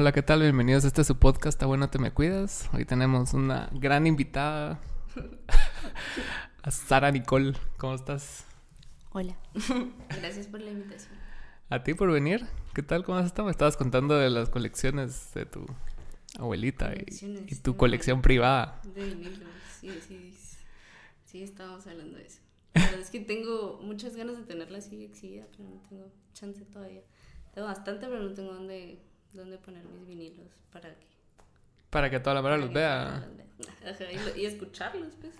Hola, ¿qué tal? Bienvenidos a este su podcast, ¿Está bueno te me cuidas? Hoy tenemos una gran invitada, a Sara Nicole. ¿Cómo estás? Hola, gracias por la invitación. A ti por venir. ¿Qué tal? ¿Cómo has estado? Me estabas contando de las colecciones de tu abuelita y, tu colección privada. De vinilos, sí, sí, sí, estábamos hablando de eso. La verdad es que tengo muchas ganas de tenerla así exhibida, pero no tengo chance todavía. Tengo bastante, pero no tengo dónde dónde poner mis vinilos para que... Para que toda la mara los vea. y, escucharlos, pues.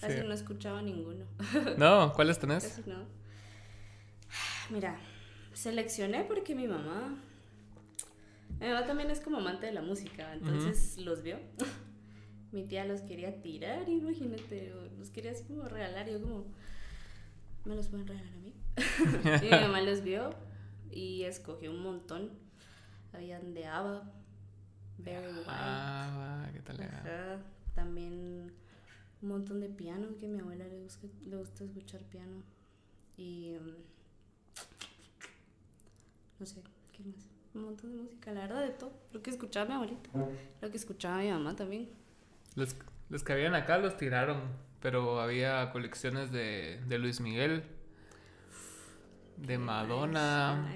Casi no escuchaba ninguno. No, ¿cuáles tenés? Casi no. Mira, seleccioné porque mi mamá... Mi mamá también es como amante de la música, entonces los vio. mi tía los quería tirar, imagínate, los quería así como regalar. Yo como, ¿me los pueden regalar a mí? y mi mamá los vio y escogió un montón habían de ABBA, Very White. Ah, ¿qué tal? Ajá, también un montón de piano, que a mi abuela le gusta, le gusta escuchar piano. Y. Um, no sé, ¿qué más? Un montón de música, la verdad, de todo. Lo que escuchaba mi abuelita, lo que escuchaba mi mamá también. Los, los que habían acá los tiraron, pero había colecciones de, de Luis Miguel, de Madonna.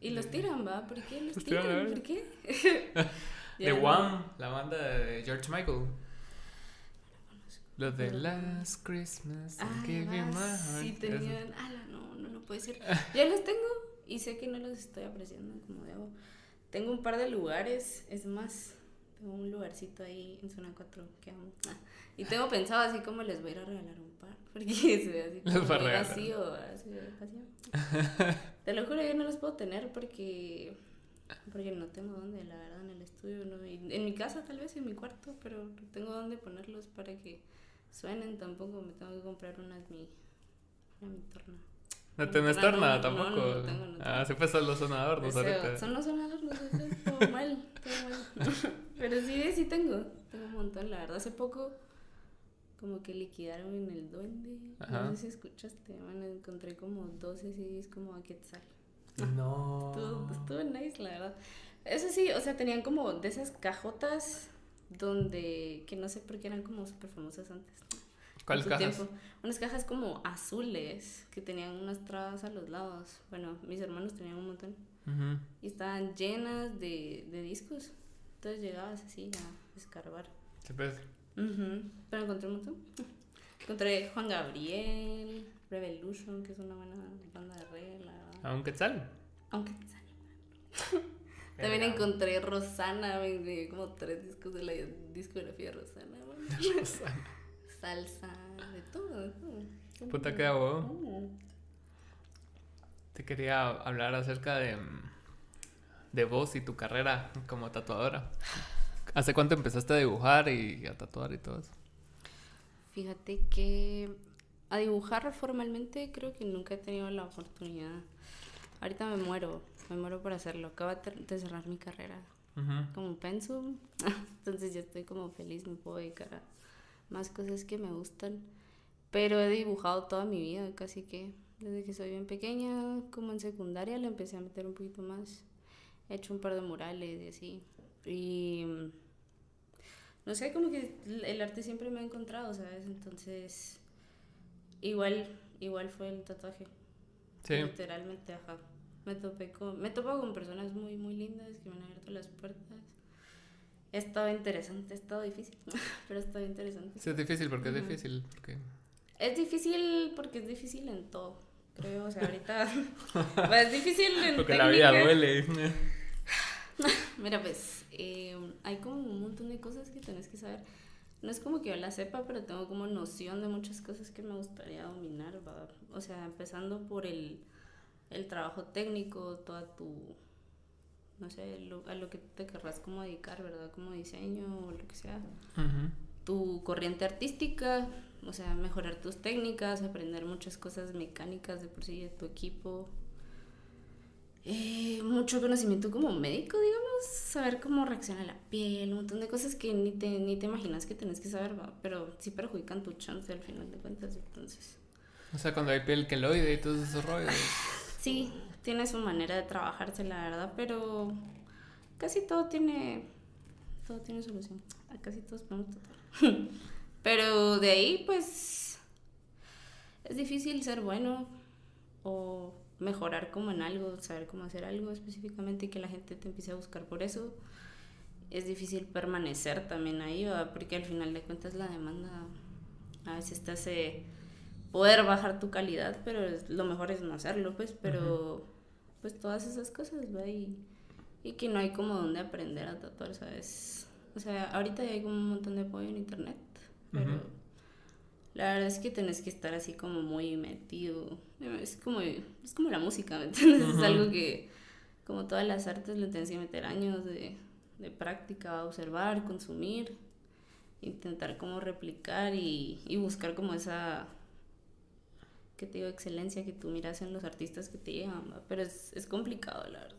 Y los tiran, ¿va? ¿Por qué los, tiran? ¿Por qué? de Wham, la banda de George Michael. Lo de Last Christmas, ah, Sí, tenían. Ah, no, no, no puede ser. Ya los tengo y sé que no los estoy apreciando como debo. Tengo un par de lugares, es más, tengo un lugarcito ahí en zona 4 que amo. Ah, y tengo pensado así como les voy a ir a regalar un par, porque se ve así como vacío, así vacío. Te lo juro, yo no los puedo tener porque porque no tengo dónde, la verdad, en el estudio. No, en mi casa tal vez, en mi cuarto, pero no tengo dónde ponerlos para que suenen tampoco. Me tengo que comprar una de mi, una mi torna. ¿No tenés torna tampoco? No, no, tengo, no Ah, siempre son los sonadores ahorita. Son los sonadores, todo mal, todo mal. pero sí, sí tengo, tengo un montón, la verdad. Hace poco como que liquidaron en el duende. No sé si escuchaste, bueno, encontré como 12 CDs como a Quetzal. No. Estuvo, estuvo nice, la verdad. Eso sí, o sea, tenían como de esas cajotas donde, que no sé por qué eran como súper famosas antes. ¿Cuáles cajas? Tiempo. Unas cajas como azules que tenían unas trabas a los lados. Bueno, mis hermanos tenían un montón. Y estaban llenas de, de discos. Entonces llegabas así a escarbar. ¿Se puede? Pero encontré un montón. Encontré Juan Gabriel, Revolution, que es una buena banda de regla. ¿Aunque tal? Aunque tal. También encontré Rosana, me como tres discos de la discografía de Rosana. Rosana. Salsa, de todo, de todo. Puta que hago. Te quería hablar acerca de, de vos y tu carrera como tatuadora. ¿Hace cuánto empezaste a dibujar y a tatuar y todo eso? Fíjate que a dibujar formalmente creo que nunca he tenido la oportunidad. Ahorita me muero, me muero por hacerlo. Acabo de cerrar mi carrera como pensum, entonces ya estoy como feliz, me puedo dedicar a más cosas que me gustan. Pero he dibujado toda mi vida, casi que desde que soy bien pequeña, como en secundaria le empecé a meter un poquito más. He hecho un par de murales y así. Y no sé, como que el arte siempre me ha encontrado, ¿sabes? Entonces, igual, igual fue el tatuaje. Sí. Literalmente, ajá. Me topé con, me topo con personas muy, muy lindas que me han abierto las puertas. Ha estado interesante, ha estado difícil, pero ha estado interesante. Sí, es difícil porque es difícil. Porque... Es difícil porque es difícil en todo, creo. O sea, ahorita pues, es difícil en Porque la vida duele. Mira, pues eh, hay como un montón de cosas que tenés que saber. No es como que yo la sepa, pero tengo como noción de muchas cosas que me gustaría dominar. O sea, empezando por el, el trabajo técnico, toda tu, no sé, a lo que te querrás como dedicar, ¿verdad? Como diseño o lo que sea. Tu corriente artística, o sea, mejorar tus técnicas, aprender muchas cosas mecánicas de por sí de tu equipo, eh, mucho conocimiento como médico, digamos, saber cómo reacciona la piel, un montón de cosas que ni te, ni te imaginas que tenés que saber, pero sí perjudican tu chance al final de cuentas, entonces. O sea, cuando hay piel queloide y todos esos rollos. Sí, tiene su manera de trabajarse, la verdad, pero casi todo tiene, todo tiene solución. A casi todos podemos tatuar. Pero de ahí, pues, es difícil ser bueno o mejorar como en algo, saber cómo hacer algo específicamente y que la gente te empiece a buscar por eso. Es difícil permanecer también ahí, porque al final de cuentas la demanda a veces te hace poder bajar tu calidad, pero lo mejor es no hacerlo, pues, pero pues todas esas cosas, ¿va? Y, y que no hay como donde aprender a tatuar, ¿sabes? O sea, ahorita hay como un montón de apoyo en internet, pero la verdad es que tenés que estar así como muy metido. Es como, es como la música, ¿me entiendes? Es algo que, como todas las artes, le tienes que meter años de, de práctica, observar, consumir, intentar como replicar y, y buscar como esa que te digo, excelencia que tú miras en los artistas que te llegan, pero es, es, complicado, la verdad.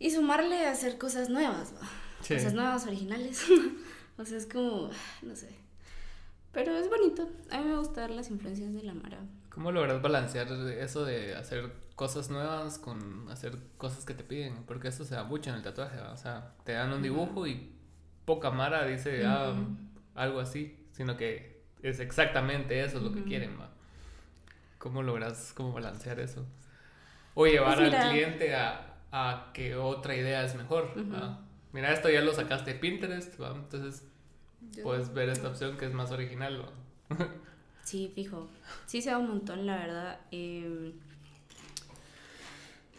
Y sumarle a hacer cosas nuevas, cosas nuevas, originales. o sea, es como, no sé. Pero es bonito. A mí me gusta ver las influencias de la Mara. ¿Cómo logras balancear eso de hacer cosas nuevas con hacer cosas que te piden? Porque eso se da mucho en el tatuaje, o sea, te dan un dibujo y poca Mara dice ah, algo así, sino que es exactamente eso lo que quieren, ¿va? ¿Cómo logras cómo balancear eso? O llevar pues al cliente a, a, que otra idea es mejor. Mira, esto ya lo sacaste de Pinterest, entonces puedes ver esta opción que es más original. sí, fijo. Sí se da un montón, la verdad. Em,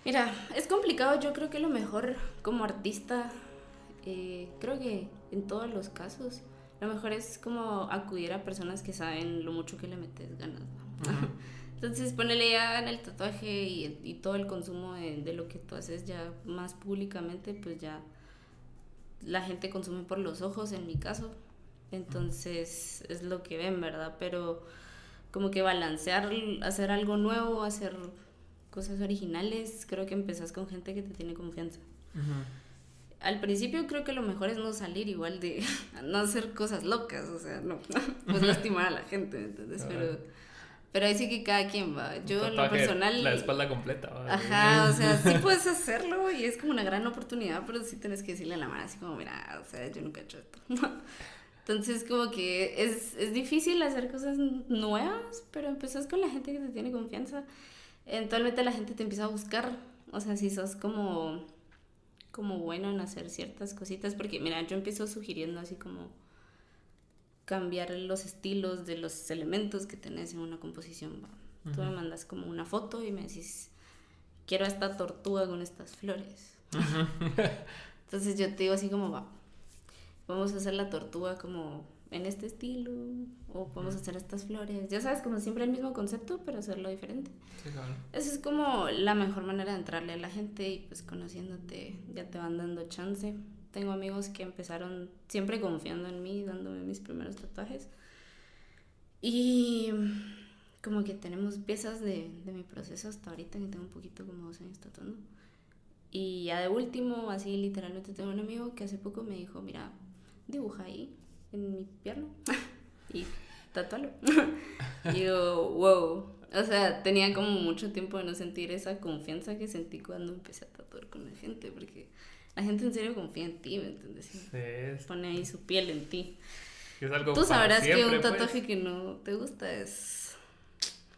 mira, es complicado. Yo creo que lo mejor como artista, eh, creo que en todos los casos, lo mejor es como acudir a personas que saben lo mucho que le metes ganas. Entonces, ponele ya en el tatuaje y, todo el consumo de, lo que tú haces ya más públicamente, pues ya la gente consume por los ojos, en mi caso. Entonces, es lo que ven, ¿verdad? Pero como que balancear, hacer algo nuevo, hacer cosas originales, creo que empezás con gente que te tiene confianza. Al principio creo que lo mejor es no salir igual de no hacer cosas locas, o sea, no, pues lastimar a la gente, ¿entendés? Pero pero ahí sí que cada quien va. Yo en lo personal... La espalda completa. Ajá, o sea, sí puedes hacerlo y es como una gran oportunidad, pero sí tienes que decirle a la mano así como, mira, o sea, yo nunca he hecho esto. Entonces como que es, es difícil hacer cosas nuevas, pero empezás con la gente que te tiene confianza. Eventualmente la gente te empieza a buscar. O sea, si sos como, como bueno en hacer ciertas cositas, porque mira, yo empiezo sugiriendo así como cambiar los estilos de los elementos que tenés en una composición. Tú me mandas como una foto y me decís, quiero esta tortuga con estas flores. Entonces yo te digo así como, va, vamos a hacer la tortuga como en este estilo, o podemos hacer estas flores. Ya sabes, como siempre el mismo concepto, pero hacerlo diferente. Sí, claro. Esa es como la mejor manera de entrarle a la gente y pues conociéndote ya te van dando chance. Tengo amigos que empezaron siempre confiando en mí, dándome mis primeros tatuajes. Y como que tenemos piezas de, de mi proceso hasta ahorita, que tengo un poquito como dos años tatuando. Y ya de último, así literalmente tengo un amigo que hace poco me dijo, mira, dibuja ahí en mi pierna y tatualo. y yo, wow. O sea, tenía como mucho tiempo de no sentir esa confianza que sentí cuando empecé a tatuar con la gente, porque la gente en serio confía en ti, ¿me entiendes? Sí. Pone ahí su piel en ti. Es algo Tú sabrás que un pues. tatuaje que no te gusta es...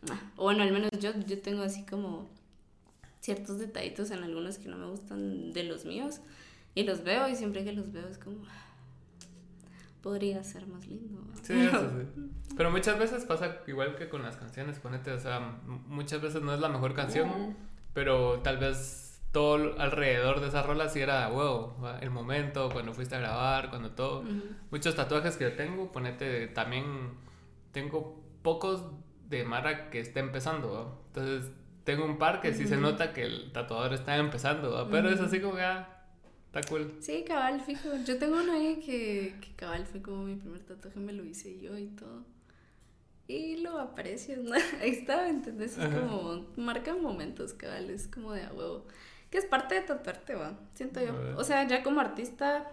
Ah, o bueno, al menos yo, yo tengo así como ciertos detallitos en algunos que no me gustan de los míos. Y los veo y siempre que los veo es como... Podría ser más lindo. Sí, eso sí. Pero muchas veces pasa igual que con las canciones, ponete, o sea, muchas veces no es la mejor canción, pero tal vez todo alrededor de esa rola sí era, wow, el momento, cuando fuiste a grabar, cuando todo. Muchos tatuajes que yo tengo, ponete, también tengo pocos de Mara que está empezando, entonces tengo un par que sí se nota que el tatuador está empezando, pero es así como ya, está cool. Sí, cabal, fijo. Yo tengo uno ahí que, que cabal fue como mi primer tatuaje, me lo hice yo y todo. Y lo aprecio, Ahí está, ¿entendés? Es como, marcan momentos, cabal, es como de a huevo que es parte de tatuarte, va, siento yo. O sea, ya como artista,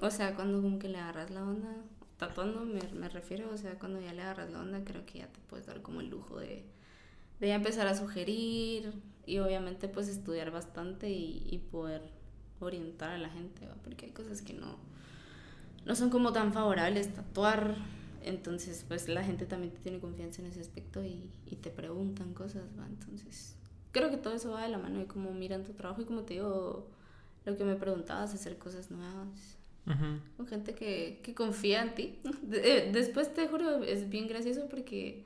o sea, cuando como que le agarras la onda, tatuando me, me refiero, o sea, cuando ya le agarras la onda, creo que ya te puedes dar como el lujo de, de ya empezar a sugerir y obviamente pues estudiar bastante y, y poder orientar a la gente, porque hay cosas que no, no son como tan favorables, tatuar, entonces pues la gente también te tiene confianza en ese aspecto y, y te preguntan cosas, ¿va? Entonces creo que todo eso va de la mano de cómo miran tu trabajo y como te digo, lo que me preguntabas, hacer cosas nuevas. Con gente que, que, confía en ti. Después te juro, es bien gracioso porque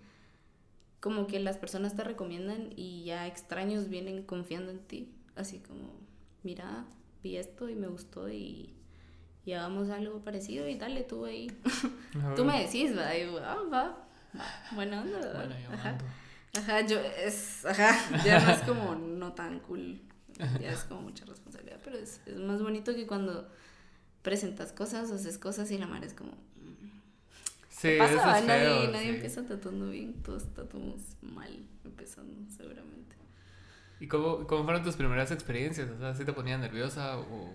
como que las personas te recomiendan y ya extraños vienen confiando en ti. Así como, mira, vi esto y me gustó y, y hagamos algo parecido y dale tú ahí. tú me decís, va, y ah, va, bueno, onda, ajá. Ajá, yo es, ajá, ya no es como no tan cool, ya es como mucha responsabilidad, pero es, es más bonito que cuando presentas cosas, haces cosas y la madre es como... Mm, sí, pasa? Eso es nadie, nadie empieza tatuando bien, todos tatuamos mal empezando, seguramente. ¿Y cómo, cómo fueron tus primeras experiencias? O sea, ¿sí te ponía nerviosa o...?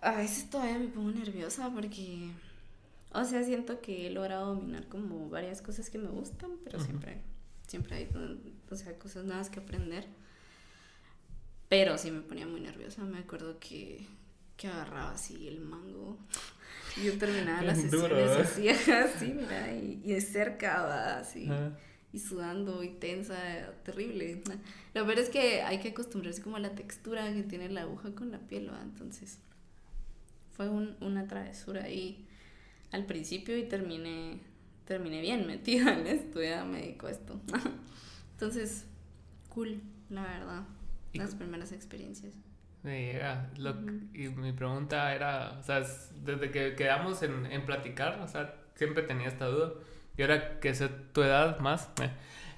A veces todavía me pongo nerviosa porque... O sea, siento que he logrado dominar como varias cosas que me gustan, pero siempre, siempre hay o sea, cosas nuevas que aprender. Pero sí me ponía muy nerviosa. Me acuerdo que que agarraba así el mango. Yo terminaba las sesiones así, así, mira, y, y de cerca, así, y sudando y tensa, terrible. Lo peor es que hay que acostumbrarse como a la textura que tiene la aguja con la piel, ¿va? Entonces, fue un, una travesura ahí al principio y terminé, terminé bien metida en esto, ya me dedico a esto. Entonces, cool, la verdad, las primeras experiencias. Lo, Y mi pregunta era, o sea, desde que quedamos en, en, platicar, o sea, siempre tenía esta duda. Y ahora que sé tu edad más,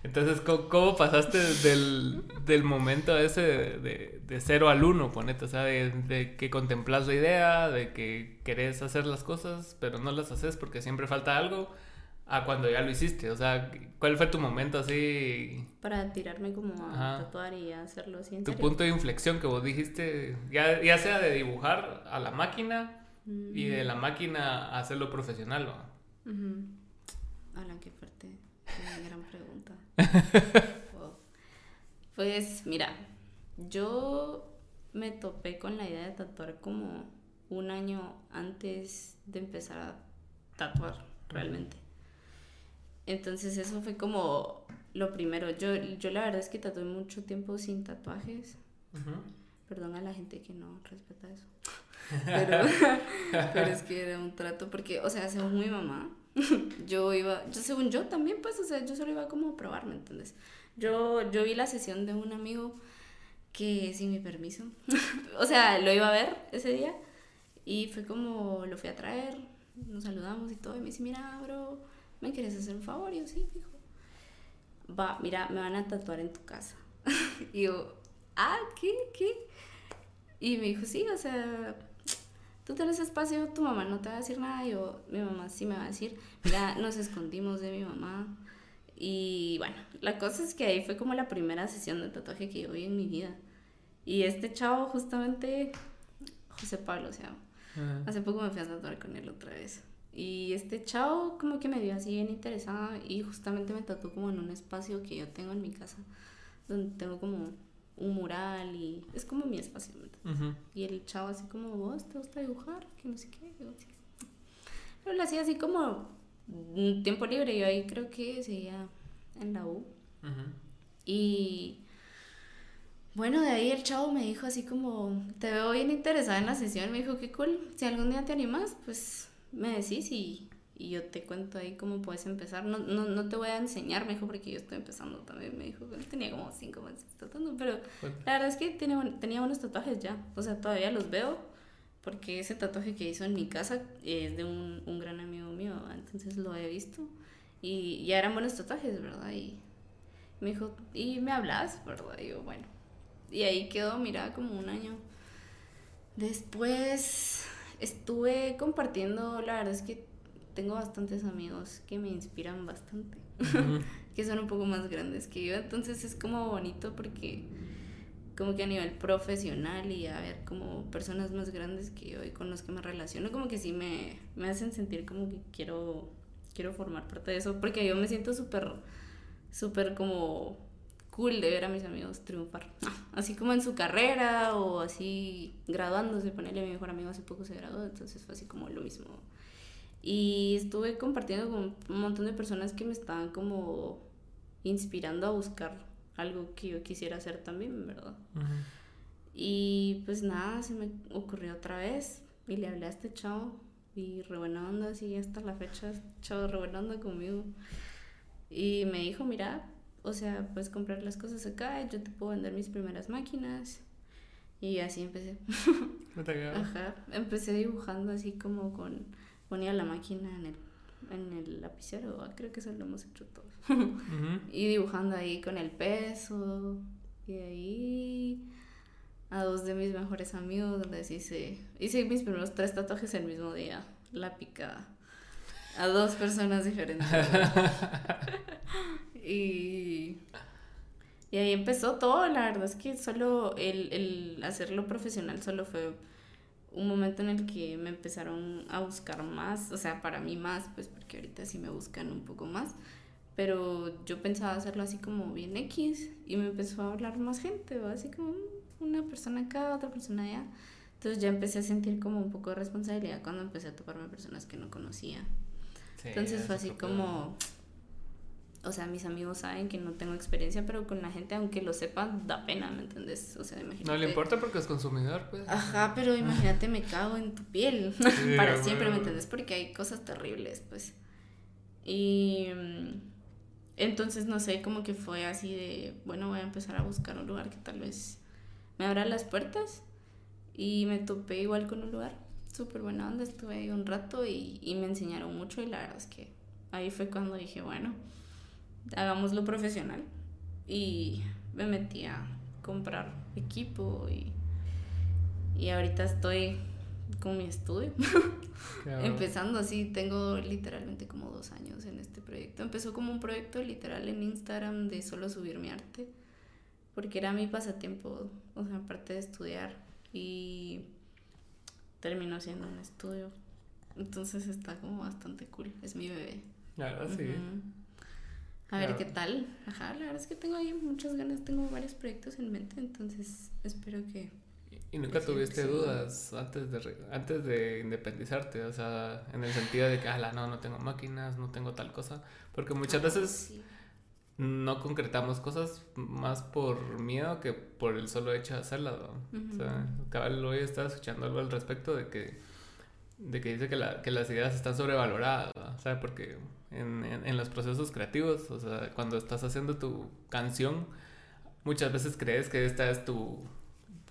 entonces, ¿cómo, pasaste del, del, momento ese de, de, cero al uno, ponete? O sea, de, de, que contemplas la idea, de que querés hacer las cosas, pero no las haces porque siempre falta algo a cuando ya lo hiciste? O sea, ¿cuál fue tu momento así? Para tirarme como a tatuar y hacerlo así. tu punto de inflexión que vos dijiste, ya, ya sea de dibujar a la máquina y de la máquina a hacerlo profesional, ¿no? Alan, qué fuerte. Qué gran pregunta. Pues mira, yo me topé con la idea de tatuar como un año antes de empezar a tatuar realmente. Entonces eso fue como lo primero. Yo, yo la verdad es que tatué mucho tiempo sin tatuajes. Perdón a la gente que no respeta eso. Pero, pero, es que era un trato porque, o sea, según mi mamá, yo iba, yo, según yo también, pues, o sea, yo solo iba como a probarme, ¿entendés? Yo, yo vi la sesión de un amigo que sin mi permiso, o sea, lo iba a ver ese día y fue como, lo fui a traer, nos saludamos y todo, y me dice, mira, bro, ¿me quieres hacer un favor? Y yo, sí, dijo, va, mira, me van a tatuar en tu casa. y yo, ah, ¿qué? ¿Qué? Y me dijo, sí, o sea, tú tienes espacio, tu mamá no te va a decir nada. Yo, mi mamá sí me va a decir, mira, nos escondimos de mi mamá. Y bueno, la cosa es que ahí fue como la primera sesión de tatuaje que yo vi en mi vida. Y este chavo, justamente, José Pablo se llama. Hace poco me fui a tatuar con él otra vez. Y este chavo como que me vio así bien interesada y justamente me tatuó como en un espacio que yo tengo en mi casa, donde tengo como un mural y es como mi espacio. Y el chavo así como, vos te gusta dibujar, que no sé qué. Pero lo hacía así como un tiempo libre, yo ahí creo que seguía en la U. Y bueno, de ahí el chavo me dijo así como, te veo bien interesada en la sesión, me dijo, qué cool, si algún día te animas, pues me decís y, y yo te cuento ahí cómo puedes empezar. No, no, no te voy a enseñar, me dijo, porque yo estoy empezando también. Me dijo que tenía como cinco meses tatuando, pero la verdad es que tenía, tenía buenos tatuajes ya. O sea, todavía los veo, porque ese tatuaje que hizo en mi casa es de un, un gran amigo mío, entonces lo he visto. Y ya eran buenos tatuajes, ¿verdad? Y me dijo, ¿y me hablas? ¿Verdad? Y yo, bueno. Y ahí quedó, mira, como un año. Después estuve compartiendo, la verdad es que tengo bastantes amigos que me inspiran bastante, que son un poco más grandes que yo, entonces es como bonito porque como que a nivel profesional y a ver como personas más grandes que yo y con los que me relaciono, como que sí me, me hacen sentir como que quiero, quiero formar parte de eso, porque yo me siento súper, súper como cool de ver a mis amigos triunfar. Así como en su carrera o así graduándose, ponerle a mi mejor amigo hace poco se graduó, entonces fue así como lo mismo. Y estuve compartiendo con un montón de personas que me estaban como inspirando a buscar algo que yo quisiera hacer también, ¿verdad? Y pues nada, se me ocurrió otra vez y le hablé a este chavo y re buena onda, así hasta la fecha, chavo re buena onda conmigo. Y me dijo, mira, o sea, puedes comprar las cosas acá, yo te puedo vender mis primeras máquinas. Y así empecé. Ajá, empecé dibujando así como con, ponía la máquina en el, en el lapicero, creo que eso lo hemos hecho todos. Y dibujando ahí con el peso. Y ahí a dos de mis mejores amigos, donde hice, hice mis primeros tres tatuajes el mismo día, la picada. A dos personas diferentes. y, y ahí empezó todo, la verdad es que solo el, el hacerlo profesional solo fue un momento en el que me empezaron a buscar más, o sea, para mí más, pues porque ahorita sí me buscan un poco más, pero yo pensaba hacerlo así como bien X y me empezó a hablar más gente, así como una persona acá, otra persona allá. Entonces ya empecé a sentir como un poco de responsabilidad cuando empecé a toparme personas que no conocía. Entonces fue así como, o sea, mis amigos saben que no tengo experiencia, pero con la gente, aunque lo sepan, da pena, ¿me entiendes? O sea, imagínate. No le importa porque es consumidor, pues. Ajá, pero imagínate, me cago en tu piel para siempre, ¿me entiendes? Porque hay cosas terribles, pues. Y mm, entonces, no sé, como que fue así de, bueno, voy a empezar a buscar un lugar que tal vez me abra las puertas. Y me topé igual con un lugar súper buena onda, estuve ahí un rato y, y me enseñaron mucho y la verdad es que ahí fue cuando dije, bueno, hagámoslo profesional. Y me metí a comprar equipo y, y ahorita estoy con mi estudio. Empezando así, tengo literalmente como dos años en este proyecto. Empezó como un proyecto literal en Instagram de solo subir mi arte, porque era mi pasatiempo, o sea, aparte de estudiar. Y terminó siendo un estudio. Entonces está como bastante cool. Es mi bebé. Claro, sí. A ver qué tal. Ajá, la verdad es que tengo ahí muchas ganas, tengo varios proyectos en mente, entonces espero que ¿Y nunca tuviste dudas antes de, antes de independizarte? O sea, en el sentido de que, ala, no, no tengo máquinas, no tengo tal cosa. Porque muchas veces no concretamos cosas más por miedo que por el solo hecho de hacerlas. O sea, cabal hoy estaba escuchando algo al respecto de que, de que dice que, la, que las ideas están sobrevaloradas, ¿sabes? Porque en, en, en los procesos creativos, o sea, cuando estás haciendo tu canción, muchas veces crees que esta es tu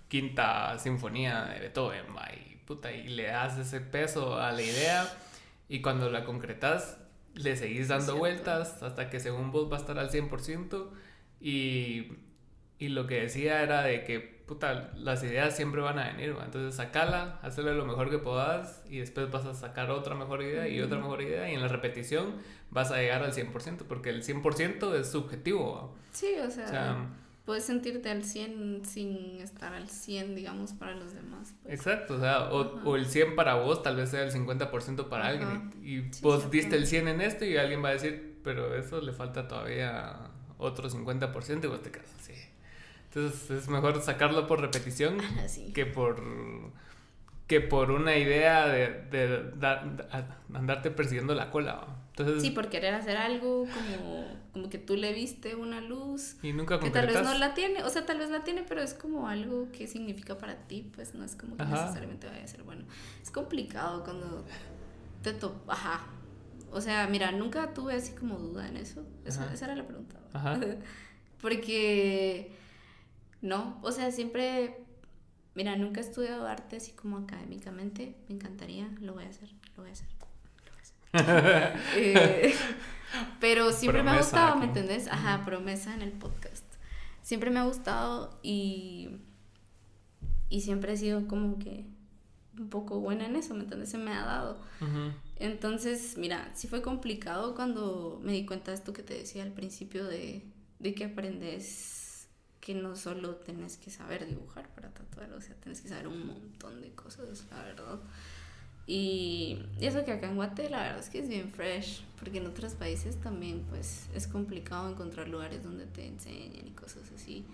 quinta sinfonía de Beethoven, y, puta, y le das ese peso a la idea y cuando la concretas le seguís dando vueltas hasta que según vos va a estar al 100% y, y lo que decía era de que puta, las ideas siempre van a venir, entonces sacala, hazle lo mejor que puedas y después vas a sacar otra mejor idea y otra mejor idea y en la repetición vas a llegar al 100% porque el 100% es subjetivo. Sí, o sea puedes sentirte al 100 sin estar al 100, digamos, para los demás. Pues. Exacto, o sea, o, el 100 para vos tal vez sea el 50% para alguien y, vos diste el 100 en esto y alguien va a decir, pero eso le falta todavía otro 50% y vos te así. Entonces es mejor sacarlo por repetición que por que por una idea de, de, andarte persiguiendo la cola. Entonces, sí, por querer hacer algo como, como que tú le viste una luz y nunca que tal vez no la tiene, o sea, tal vez la tiene, pero es como algo que significa para ti, pues no es como que necesariamente vaya a ser bueno. Es complicado cuando te topas, ajá. O sea, mira, nunca tuve así como duda en eso. Esa, esa era la pregunta. Ajá. Porque no, o sea, siempre Mira, nunca he estudiado arte así como académicamente. Me encantaría, lo voy a hacer, lo voy a hacer. Lo voy a hacer. Eh, pero siempre me ha gustado, ¿me entendés? Ajá, promesa en el podcast. Siempre me ha gustado y, y siempre he sido como que un poco buena en eso, ¿me entiendes? Se me ha dado. Entonces, mira, sí fue complicado cuando me di cuenta de esto que te decía al principio de, de que aprendes que no solo tenés que saber dibujar para tatuar, o sea, tenés que saber un montón de cosas, la verdad. Y, eso que acá en Guate la verdad es que es bien fresh, porque en otros países también pues es complicado encontrar lugares donde te enseñen y cosas así.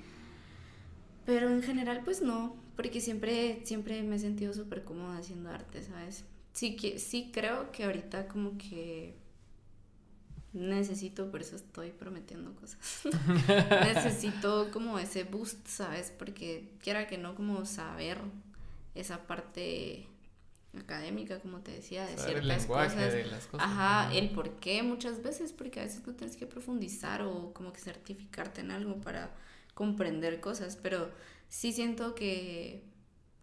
Pero en general pues no, porque siempre, siempre me he sentido súper cómoda haciendo arte, ¿sabes? Sí, que, sí creo que ahorita como que necesito, por eso estoy prometiendo cosas. necesito como ese boost, ¿sabes? Porque quiera que no como saber esa parte académica, como te decía, de ciertas el cosas. De las cosas. Ajá, el por qué muchas veces, porque a veces no tienes que profundizar o como que certificarte en algo para comprender cosas, pero sí siento que,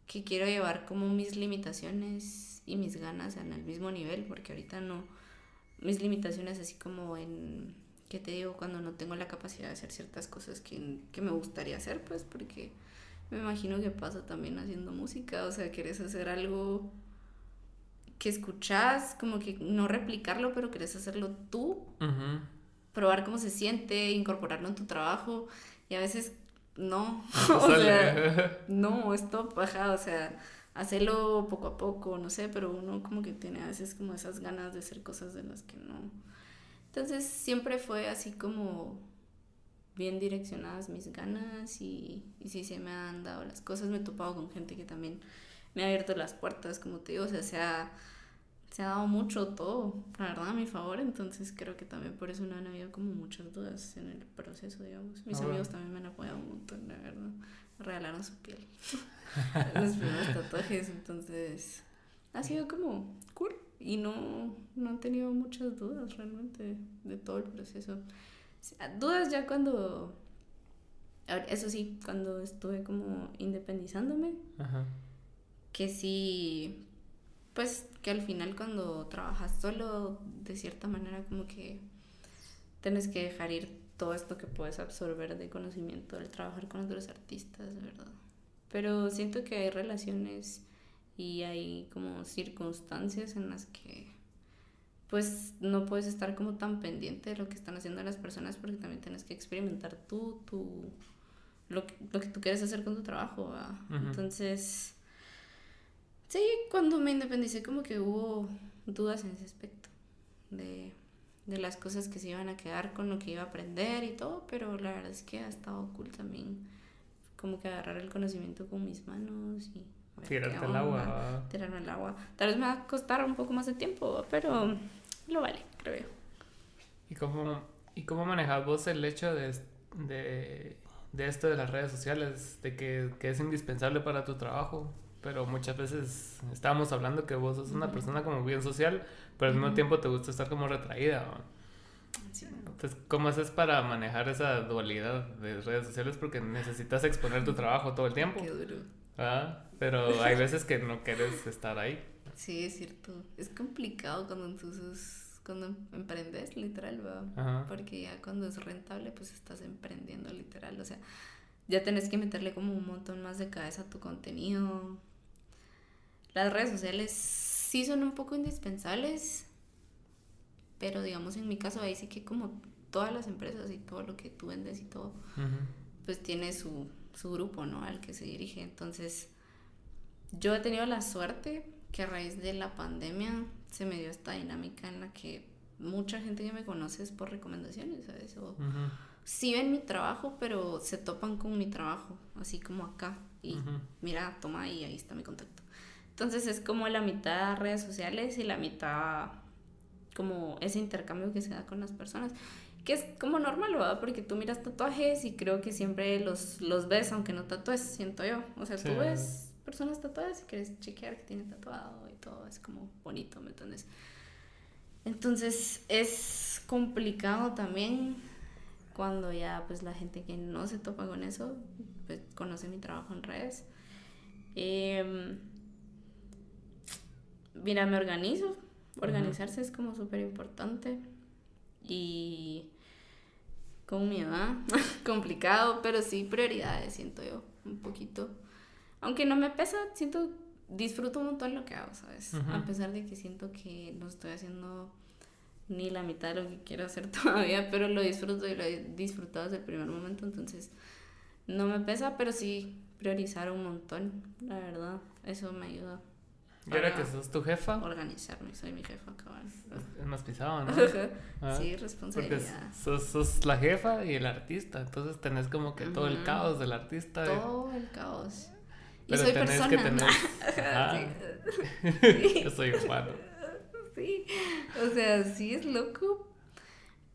que quiero llevar como mis limitaciones y mis ganas en el mismo nivel, porque ahorita no, mis limitaciones así como en, ¿qué te digo? Cuando no tengo la capacidad de hacer ciertas cosas que, que me gustaría hacer, pues porque me imagino que pasa también haciendo música, o sea, quieres hacer algo que escuchas, como que no replicarlo, pero querés hacerlo tú, probar cómo se siente, incorporarlo en tu trabajo, y a veces no, o sea, no, stop, ajá, o sea, hacerlo poco a poco, no sé, pero uno como que tiene a veces como esas ganas de hacer cosas de las que no. Entonces siempre fue así como bien direccionadas mis ganas y, y sí se me han dado las cosas, me he topado con gente que también me ha abierto las puertas, como te digo, o sea, se ha, se ha dado mucho todo, la verdad, a mi favor, entonces creo que también por eso no han habido como muchas dudas en el proceso, digamos. Mis amigos también me han apoyado un montón, la verdad, regalaron su piel, los primeros tatuajes, entonces ha sido como cool y no, no he tenido muchas dudas realmente de todo el proceso. Dudas ya cuando, eso sí, cuando estuve como independizándome. Ajá que sí, pues que al final cuando trabajas solo, de cierta manera como que tienes que dejar ir todo esto que puedes absorber de conocimiento al trabajar con otros artistas, verdad. Pero siento que hay relaciones y hay como circunstancias en las que pues no puedes estar como tan pendiente de lo que están haciendo las personas porque también tienes que experimentar tú, tú lo, que, lo que tú quieres hacer con tu trabajo. Entonces, Sí, cuando me independicé como que hubo dudas en ese aspecto de, las cosas que se iban a quedar con lo que iba a aprender y todo, pero la verdad es que ha estado cool también como que agarrar el conocimiento con mis manos y... Tirarte el agua. Tirarme el agua. Tal vez me va a costar un poco más de tiempo, pero lo vale, creo ¿Y cómo, y cómo manejas vos el hecho de, de, de esto de las redes sociales, de que, que es indispensable para tu trabajo? pero muchas veces estábamos hablando que vos sos una persona como bien social, pero al mismo tiempo te gusta estar como retraída. Entonces, ¿cómo haces para manejar esa dualidad de redes sociales? Porque necesitas exponer tu trabajo todo el tiempo. Qué duro. ¿Ah? Pero hay veces que no quieres estar ahí. Sí, es cierto. Es complicado cuando entonces cuando emprendes, literal, ¿va? Porque ya cuando es rentable, pues estás emprendiendo, literal. O sea, ya tenés que meterle como un montón más de cabeza a tu contenido las redes sociales sí son un poco indispensables, pero digamos en mi caso ahí sí que como todas las empresas y todo lo que tú vendes y todo, pues tiene su, su grupo, ¿no? Al que se dirige. Entonces, yo he tenido la suerte que a raíz de la pandemia se me dio esta dinámica en la que mucha gente que me conoce es por recomendaciones, ¿sabes? O sí ven mi trabajo, pero se topan con mi trabajo, así como acá. Y mira, toma y ahí está mi contacto. Entonces es como la mitad redes sociales y la mitad como ese intercambio que se da con las personas. Que es como normal, ¿verdad? Porque tú miras tatuajes y creo que siempre los, los ves, aunque no tatúes, siento yo. O sea, tú ves personas tatuadas y quieres chequear que tienen tatuado y todo. Es como bonito, ¿me entiendes? Entonces es complicado también cuando ya pues la gente que no se topa con eso, pues conoce mi trabajo en redes. Eh, mira, me organizo. Organizarse es como súper importante. Y con mi edad, complicado, pero sí prioridades, siento yo, un poquito. Aunque no me pesa, siento, disfruto un montón lo que hago, ¿sabes? A pesar de que siento que no estoy haciendo ni la mitad de lo que quiero hacer todavía, pero lo disfruto y lo he disfrutado desde el primer momento, entonces no me pesa, pero sí priorizar un montón, la verdad, eso me ayuda ¿Y ahora que sos tu jefa? Organizarme, soy mi jefa, cabal. Es más pisado, ¿no? Ah, sí, responsabilidad. Porque sos, la jefa y el artista, entonces tenés como que todo el caos del artista. Todo el caos. Y soy persona. Que tener... sí. Yo soy humano. Sí, o sea, sí es loco.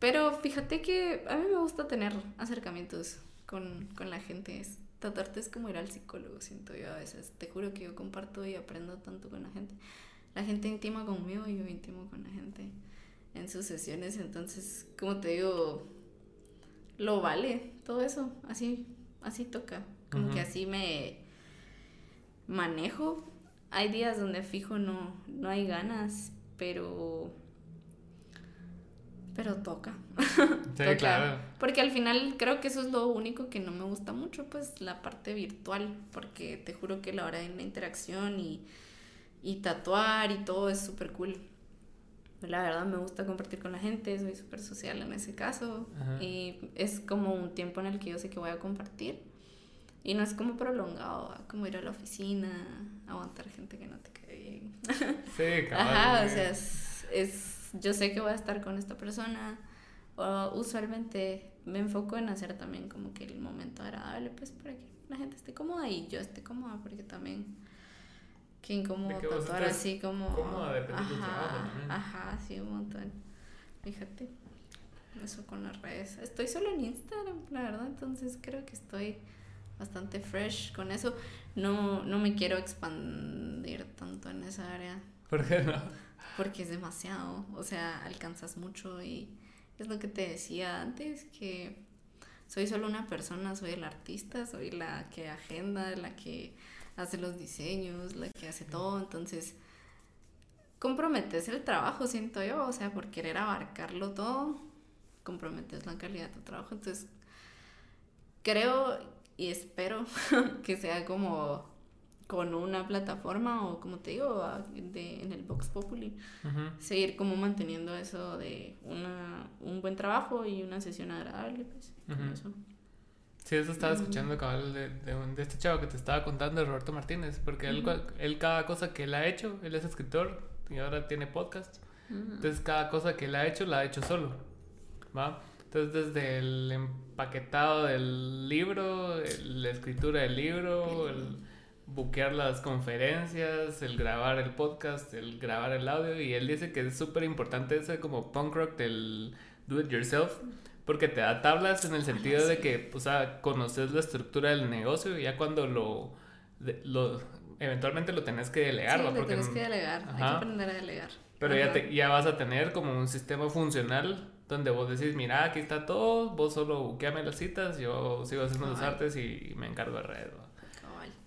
Pero fíjate que a mí me gusta tener acercamientos con, con la gente. Es, tratarte es como ir al psicólogo, siento yo a veces. Te juro que yo comparto y aprendo tanto con la gente. La gente intima conmigo y yo intimo con la gente en sus sesiones. Entonces, como te digo, lo vale todo eso. Así, así toca. Como que así me manejo. Hay días donde fijo no, no hay ganas, pero pero toca. Sí, claro. Porque al final creo que eso es lo único que no me gusta mucho, pues la parte virtual, porque te juro que la hora de la interacción y, y tatuar y todo es súper cool. La verdad me gusta compartir con la gente, soy súper social en ese caso y es como un tiempo en el que yo sé que voy a compartir y no es como prolongado, como ir a la oficina, aguantar gente que no te cae bien. Sí, claro. Ajá, o sea, es yo sé que voy a estar con esta persona. O usualmente me enfoco en hacer también como que el momento agradable, pues para que la gente esté cómoda y yo esté cómoda, porque también que incómodo tatuar así como... ajá, ajá, sí, un montón. Fíjate, eso con las redes. Estoy solo en Instagram, la verdad, entonces creo que estoy bastante fresh con eso. No, no me quiero expandir tanto en esa área. ¿Por qué no? Porque es demasiado, o sea, alcanzas mucho y es lo que te decía antes, que soy solo una persona, soy el artista, soy la que agenda, la que hace los diseños, la que hace todo, entonces comprometes el trabajo, siento yo, o sea, por querer abarcarlo todo, comprometes la calidad de tu trabajo, entonces creo y espero que sea como con una plataforma o como te digo de, en el Vox Populi seguir como manteniendo eso de una, un buen trabajo y una sesión agradable pues eso. Sí, eso estaba escuchando cabal de, de, este chavo que te estaba contando, de Roberto Martínez, porque él, él cada cosa que él ha hecho, él es escritor y ahora tiene podcast, entonces cada cosa que él ha hecho la ha hecho solo, ¿va? Entonces desde el empaquetado del libro, la escritura del libro, el buquear las conferencias, el grabar el podcast, el grabar el audio y él dice que es súper importante ese como punk rock del do it yourself porque te da tablas en el sentido de que, o sea, conoces la estructura del negocio y ya cuando lo, lo eventualmente lo tenés que delegar. Sí, lo tenés que delegar, hay que aprender a delegar. Pero ya, te, ya vas a tener como un sistema funcional donde vos decís, mira, aquí está todo, vos solo buqueame las citas, yo sigo haciendo las artes y me encargo de red.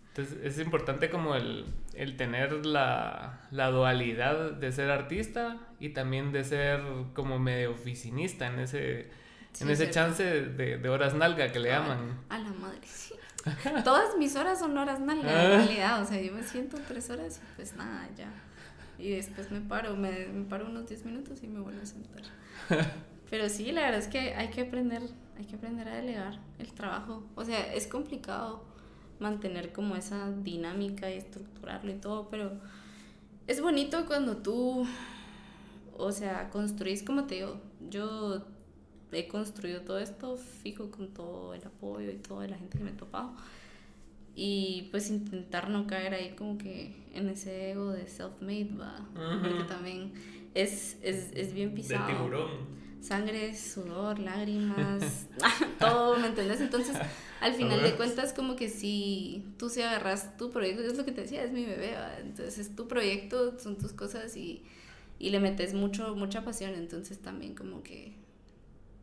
Entonces es importante como el, el tener la, la, dualidad de ser artista y también de ser como medio oficinista en ese, en ese chance de, de, horas nalga que le llaman. A la madre, sí. Todas mis horas son horas nalga en ah. realidad. O sea, yo me siento tres horas y pues nada, ya. Y después me paro, me, me paro unos 10 minutos y me vuelvo a sentar. Pero sí, la verdad es que hay que aprender, hay que aprender a delegar el trabajo. O sea, es complicado mantener como esa dinámica y estructurarlo y todo, pero es bonito cuando tú, o sea, construís, como te digo, yo he construido todo esto fijo con todo el apoyo y toda la gente que me he topado. Y pues intentar no caer ahí como que en ese ego de self-made, va. Porque también es, es, es bien pisado. De tiburón sangre, sudor, lágrimas, todo, ¿me entendés? Entonces, al final de cuentas, como que si tú se agarras tu proyecto, es lo que te decía, es mi bebé, entonces es tu proyecto, son tus cosas y, y le metes mucho, mucha pasión, entonces también como que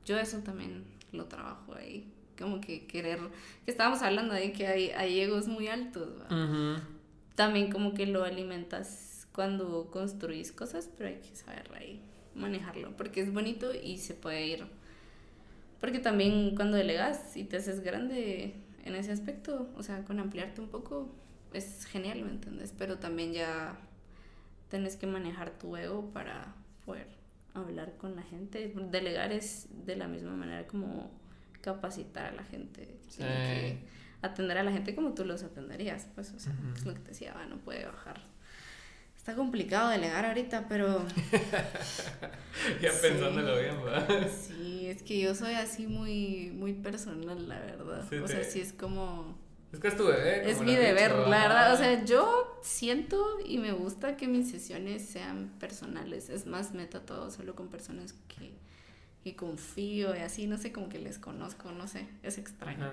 yo eso también lo trabajo ahí, como que querer, que estábamos hablando de que hay, hay egos muy altos, también como que lo alimentas cuando construís cosas, pero hay que saber ahí manejarlo, porque es bonito y se puede ir. Porque también cuando delegas y te haces grande en ese aspecto, o sea, con ampliarte un poco, es genial, ¿me entiendes? Pero también ya tienes que manejar tu ego para poder hablar con la gente. Delegar es de la misma manera como capacitar a la gente. atender a la gente como tú los atenderías, pues, o sea, es lo que te decía, no puede bajar está complicado delegar ahorita, pero... ya pensándolo bien, ¿verdad? Sí, es que yo soy así muy, muy personal, la verdad. o sea, sí es como... Es que es tu bebé. Es mi deber, la verdad. O sea, yo siento y me gusta que mis sesiones sean personales. Es más, meta todo solo con personas que, que confío y así, no sé, como que les conozco, no sé, es extraño.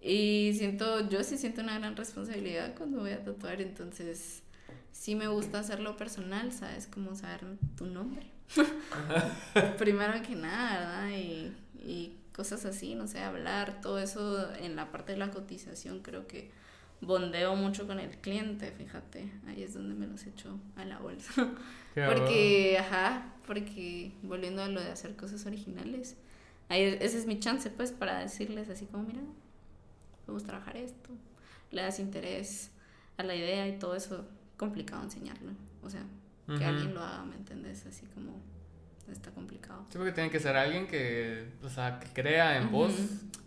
Y siento, yo sí siento una gran responsabilidad cuando voy a tatuar, entonces sí me gusta hacerlo personal, ¿sabes? Como saber tu nombre. Primero que nada, ¿verdad? Y, y cosas así, no sé, hablar, todo eso en la parte de la cotización creo que bondeo mucho con el cliente, fíjate, ahí es donde me los echo a la bolsa. porque, ajá, porque volviendo a lo de hacer cosas originales, ahí ese es mi chance pues para decirles así como, mira, vamos a trabajar esto, le das interés a la idea y todo eso, complicado enseñarlo, o sea, que alguien lo haga, ¿me entiendes? Así como está complicado. Sí, porque tiene que ser alguien que, o sea, que crea en vos.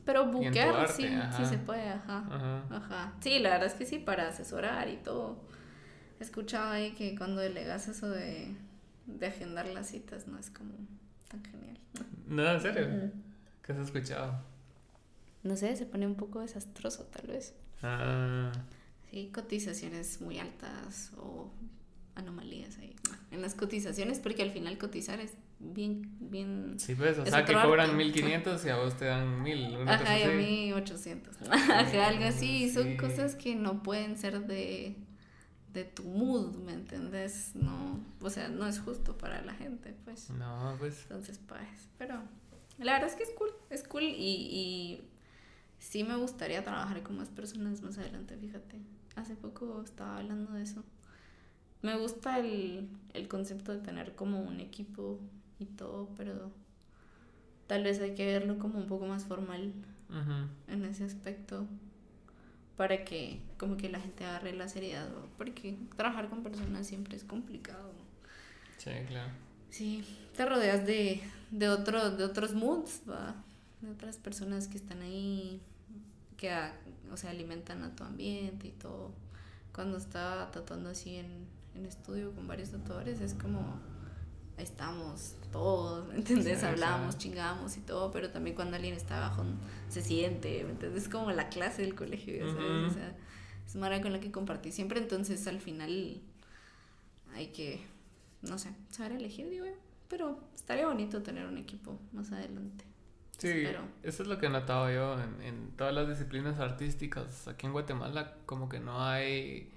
Pero buquear sí, sí se puede, ajá, ajá. Sí, la verdad es que sí, para asesorar y todo. He escuchado ahí que cuando delegas eso de, de agendar las citas no es como tan genial. No, en serio. ¿Qué has escuchado? No sé, se pone un poco desastroso tal vez. Ah. Sí, cotizaciones muy altas o anomalías ahí en las cotizaciones, porque al final cotizar es bien, bien... Sí, pues, o sea, que cobran 1500 y a vos te dan 1000. Ajá, y a mí 800. Ajá, algo así. Son cosas que no pueden ser de, de tu mood, ¿me entendés? No, o sea, no es justo para la gente, pues. No, pues. Entonces, pues, pero la verdad es que es cool, es cool y, y sí me gustaría trabajar con más personas más adelante, fíjate. Hace poco estaba hablando de eso. Me gusta el, el concepto de tener como un equipo y todo, pero tal vez hay que verlo como un poco más formal en ese aspecto para que como que la gente agarre la seriedad, porque trabajar con personas siempre es complicado. Sí, claro. Sí, te rodeas de, de, otro, de otros moods, ¿va? de otras personas que están ahí, que o sea, alimentan a tu ambiente y todo. Cuando estaba tatuando así en, en estudio con varios tatuadores, es como estamos todos, ¿me entiendes? Hablamos, chingamos y todo, pero también cuando alguien está abajo se siente, ¿me entiendes? Es como la clase del colegio, ¿sabes? O sea, es Mara con la que compartí siempre, entonces al final hay que, no sé, saber elegir, digo pero estaría bonito tener un equipo más adelante. Sí, eso es lo que he notado yo en, en todas las disciplinas artísticas. Aquí en Guatemala como que no hay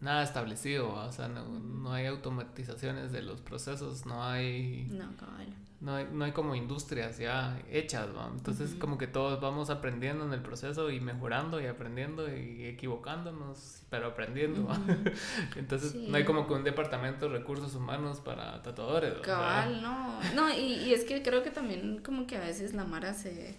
nada establecido, o sea, no, no, hay automatizaciones de los procesos, no hay... No, cabal. No hay, no hay como industrias ya hechas, ¿no? Entonces como que todos vamos aprendiendo en el proceso y mejorando y aprendiendo y equivocándonos, pero aprendiendo. Entonces no hay como que un departamento de recursos humanos para tatuadores. Cabal, no. No, y, y es que creo que también como que a veces la Mara se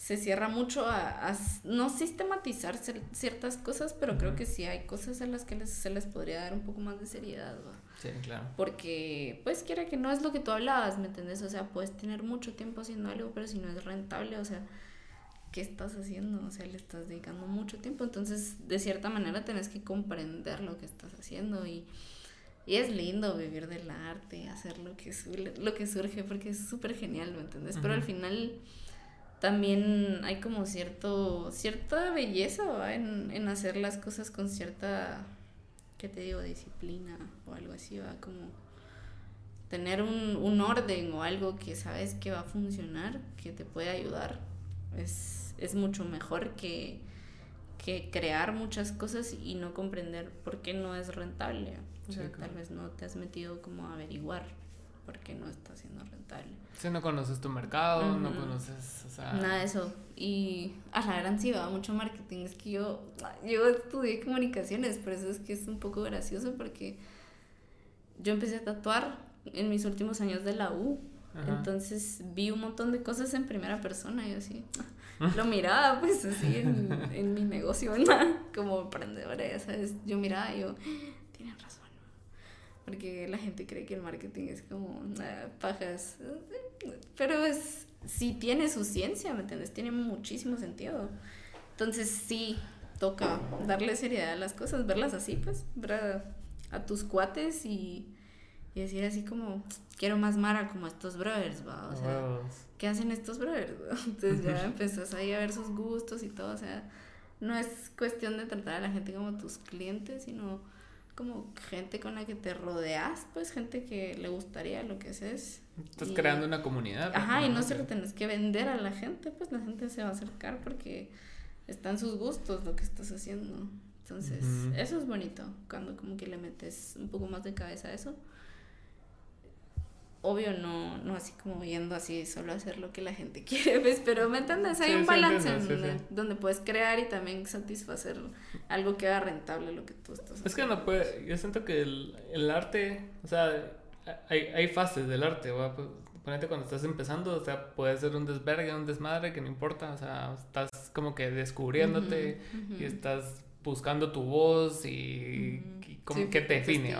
se cierra mucho a, no sistematizar ciertas cosas, pero creo que sí hay cosas a las que se les podría dar un poco más de seriedad. Sí, claro. Porque, pues, quiera que no es lo que tú hablabas, ¿me entiendes? O sea, puedes tener mucho tiempo haciendo algo, pero si no es rentable, o sea, ¿qué estás haciendo? O sea, le estás dedicando mucho tiempo. Entonces, de cierta manera, tenés que comprender lo que estás haciendo y... Y es lindo vivir del arte, hacer lo que, lo que surge, porque es súper genial, ¿me entiendes? Pero al final también hay como cierto, cierta belleza en, en hacer las cosas con cierta, ¿qué te digo?, disciplina o algo así, va como tener un, un, orden o algo que sabes que va a funcionar, que te puede ayudar, es, es mucho mejor que, que crear muchas cosas y no comprender por qué no es rentable. O sea, tal vez no te has metido como a averiguar por qué no está siendo rentable. Si no conoces tu mercado, no conoces, o sea... Nada de eso. Y a la gran sí va mucho marketing. Es que yo, yo estudié comunicaciones, por eso es que es un poco gracioso porque yo empecé a tatuar en mis últimos años de la U. Entonces vi un montón de cosas en primera persona y así lo miraba pues así en, en mi negocio, como emprendedora, ya sabes, yo miraba y yo, tienen razón porque la gente cree que el marketing es como pajas. Pero es, sí tiene su ciencia, ¿me entiendes? Tiene muchísimo sentido. Entonces sí, toca darle seriedad a las cosas, verlas así, pues, ver a tus cuates y, y decir así como, quiero más Mara como estos brothers, va, o sea, ¿qué hacen estos brothers? Entonces ya empezás ahí a ver sus gustos y todo, o sea, no es cuestión de tratar a la gente como tus clientes, sino como gente con la que te rodeas, pues gente que le gustaría lo que haces. Estás creando una comunidad. Ajá, y no se lo tenés que vender a la gente, pues la gente se va a acercar porque están sus gustos lo que estás haciendo. Entonces, eso es bonito, cuando como que le metes un poco más de cabeza a eso. Obvio, no, no así como yendo así solo hacer lo que la gente quiere, ¿ves? Pero ¿me entiendes? Hay un balance donde, puedes crear y también satisfacer algo que haga rentable lo que tú estás haciendo. Es que no puede, yo siento que el, el arte, o sea, hay, hay fases del arte, ¿va? Ponete cuando estás empezando, o sea, puede ser un desvergue, un desmadre, que no importa, o sea, estás como que descubriéndote y estás buscando tu voz y, como que te define,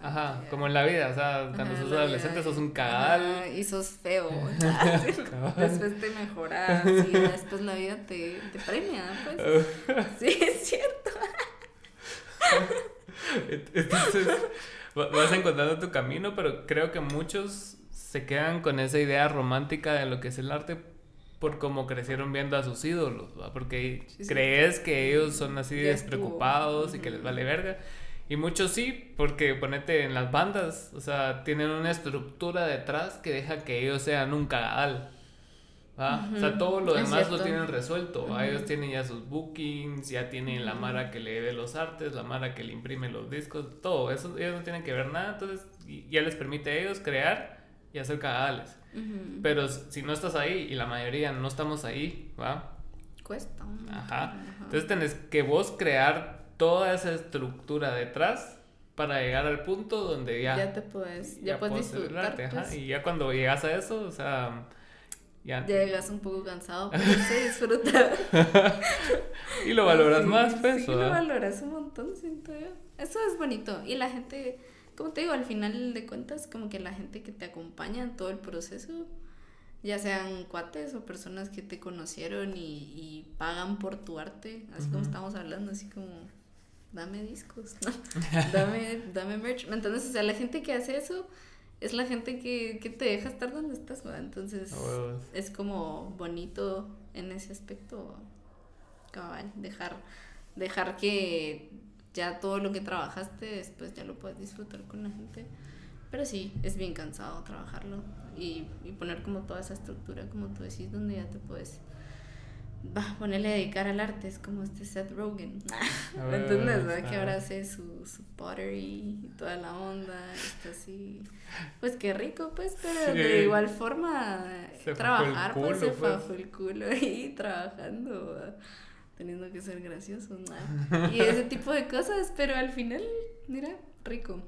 Ajá, como en la vida, o sea, cuando sos adolescente sos un cagal. y sos feo. después te mejoras y después la vida te, te premia, pues. sí, es cierto. Entonces, vas encontrando tu camino, pero creo que muchos se quedan con esa idea romántica de lo que es el arte por cómo crecieron viendo a sus ídolos, porque crees que ellos son así despreocupados y que les vale verga. Y muchos sí, porque ponete en las bandas, o sea, tienen una estructura detrás que deja que ellos sean un cagadal. O sea, todo lo demás lo tienen resuelto. Ellos tienen ya sus bookings, ya tienen la Mara que le ve los artes, la Mara que le imprime los discos, todo. Eso ellos no tienen que ver nada, entonces ya les permite a ellos crear y hacer cagadales. Pero si no estás ahí, y la mayoría no estamos ahí, ¿va? Cuesta. Ajá. Entonces tenés que vos crear toda esa estructura detrás para llegar al punto donde ya... Ya te puedes, ya, puedes disfrutar. Pues. Y ya cuando llegas a eso, o sea... Ya, llegas un poco cansado, pero se disfruta. y lo valoras más, pues. Sí, lo valoras un montón, siento yo. Eso es bonito. Y la gente como te digo, al final de cuentas, como que la gente que te acompaña en todo el proceso, ya sean cuates o personas que te conocieron y, pagan por tu arte, así como estamos hablando, así como, dame discos, dame, dame merch, ¿me entiendes? O sea, la gente que hace eso es la gente que, que te deja estar donde estás, ¿verdad? Entonces, es como bonito en ese aspecto, cabal, dejar, dejar que ya todo lo que trabajaste después ya lo puedes disfrutar con la gente. Pero sí, es bien cansado trabajarlo y, y poner como toda esa estructura, como tú decís, donde ya te puedes va, ponerle a dedicar al arte, es como este Seth Rogen. ¿Me entiendes? ¿verdad? Que ahora hace su, su pottery y toda la onda, está así. Pues qué rico, pues, pero de igual forma trabajar, pues se pues. fue el culo ahí trabajando teniendo que ser gracioso, ¿no? y ese tipo de cosas, pero al final, mira, rico.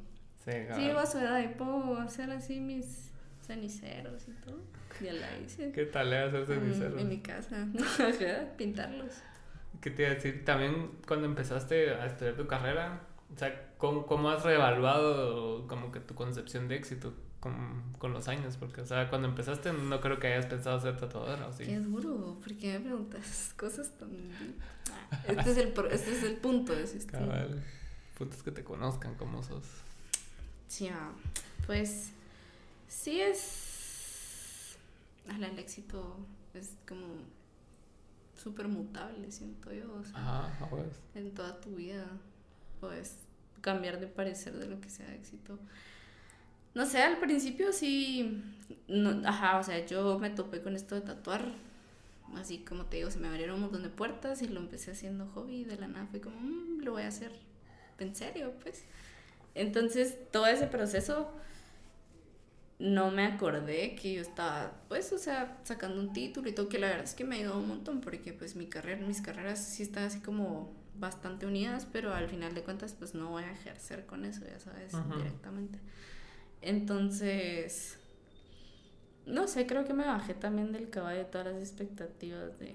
Sí, sí, llego a su edad y puedo hacer así mis ceniceros y todo. Ya la hice. ¿Qué tal es hacer ceniceros? en mi casa, pintarlos. ¿Qué te iba a decir? También cuando empezaste a estudiar tu carrera, o sea, ¿cómo, cómo has reevaluado como que tu concepción de éxito? Con, con, los años? Porque, o sea, cuando empezaste no creo que hayas pensado ser tatuadora, ¿o sí? Qué duro, porque me preguntas cosas tan... Ah, este, es el, este es el punto de este Cabal. Punto es que te conozcan como sos. Sí, ah, pues sí es... el éxito es como súper mutable, siento yo. O sea, Ajá, pues. En toda tu vida puedes cambiar de parecer de lo que sea éxito. No sé, al principio sí, no, ajá, o sea, yo me topé con esto de tatuar, así como te digo, se me abrieron un montón de puertas y lo empecé haciendo hobby, de la nada fue como, mm, lo voy a hacer en serio, pues. Entonces, todo ese proceso, no me acordé que yo estaba, pues, o sea, sacando un título y todo, que la verdad es que me ayudado un montón, porque pues mi carrera, mis carreras sí están así como bastante unidas, pero al final de cuentas, pues no voy a ejercer con eso, ya sabes, directamente. Entonces, no sé, creo que me bajé también del caballo de todas las expectativas de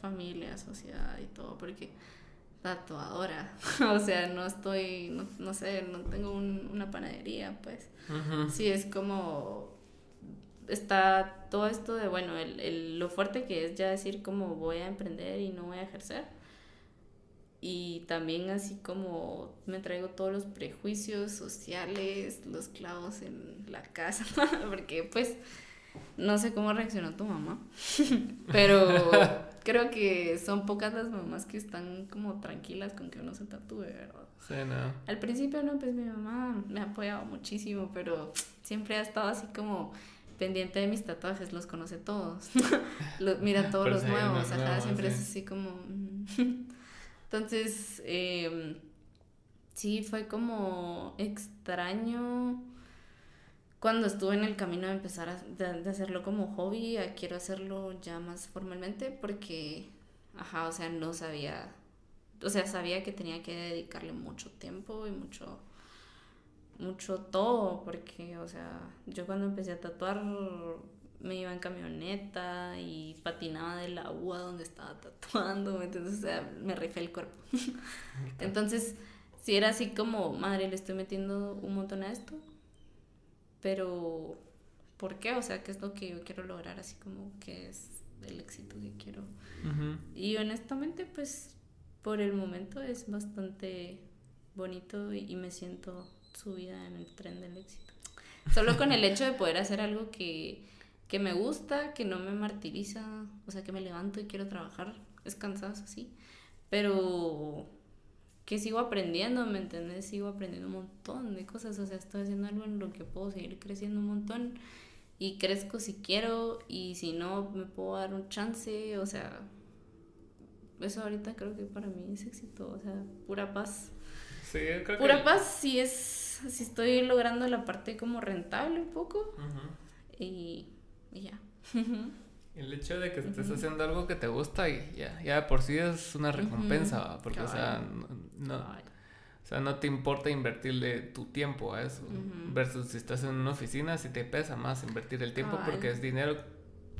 familia, sociedad y todo, porque tatuadora, o sea, no estoy, no, sé, no tengo una panadería, pues. Sí, es como, está todo esto de, bueno, el, el, lo fuerte que es ya decir como voy a emprender y no voy a ejercer y también así como me traigo todos los prejuicios sociales, los clavos en la casa, porque pues no sé cómo reaccionó tu mamá, pero creo que son pocas las mamás que están como tranquilas con que uno se tatúe, ¿verdad? Sí, no. Al principio no, pues mi mamá me ha apoyado muchísimo, pero siempre ha estado así como pendiente de mis tatuajes, los conoce todos, mira todos los nuevos, ajá, siempre es así como... Entonces, em, sí, fue como extraño cuando estuve en el camino de empezar a hacerlo como hobby, a quiero hacerlo ya más formalmente porque, ajá, o sea, no sabía, o sea, sabía que tenía que dedicarle mucho tiempo y mucho, mucho todo, porque, o sea, yo cuando empecé a tatuar me iba en camioneta y patinaba de la UA donde estaba tatuando, entonces o sea, me rifé el cuerpo. entonces, si era así como, madre, le estoy metiendo un montón a esto, pero ¿por qué? O sea, ¿qué es lo que yo quiero lograr? Así como que es el éxito que quiero. Y honestamente, pues por el momento es bastante bonito y, y me siento subida en el tren del éxito. Solo con el hecho de poder hacer algo que que me gusta, que no me martiriza, o sea, que me levanto y quiero trabajar, es cansado, sí, pero que sigo aprendiendo, ¿me entiendes? Sigo aprendiendo un montón de cosas, o sea, estoy haciendo algo en lo que puedo seguir creciendo un montón y crezco si quiero y si no me puedo dar un chance, o sea, eso ahorita creo que para mí es éxito, o sea, pura paz. Sí, creo pura paz si es, si estoy logrando la parte como rentable un poco y y ya. El hecho de que estés haciendo algo que te gusta y ya, ya por sí es una recompensa, porque o sea, no, o sea, no te importa invertirle tu tiempo a eso, versus si estás en una oficina, si te pesa más invertir el tiempo porque es dinero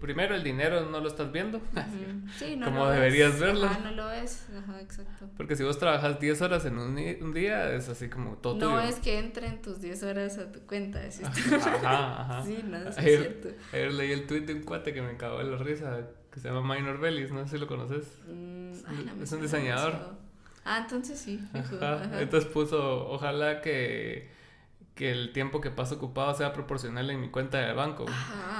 primero el dinero no lo estás viendo, sí, no como deberías verlo. Ajá, no lo ves, ajá, exacto. Porque si vos trabajas 10 horas en un, un día, es así como todo No es que entren tus 10 horas a tu cuenta, es Ajá, ajá. Sí, no, es cierto. Ayer leí el tweet de un cuate que me acabó de la risa, que se llama Minor Bellis, no sé si lo conoces. Mm, es un diseñador. Ah, entonces sí. Ajá. Entonces puso, ojalá que que el tiempo que paso ocupado sea proporcional en mi cuenta de banco. Ah,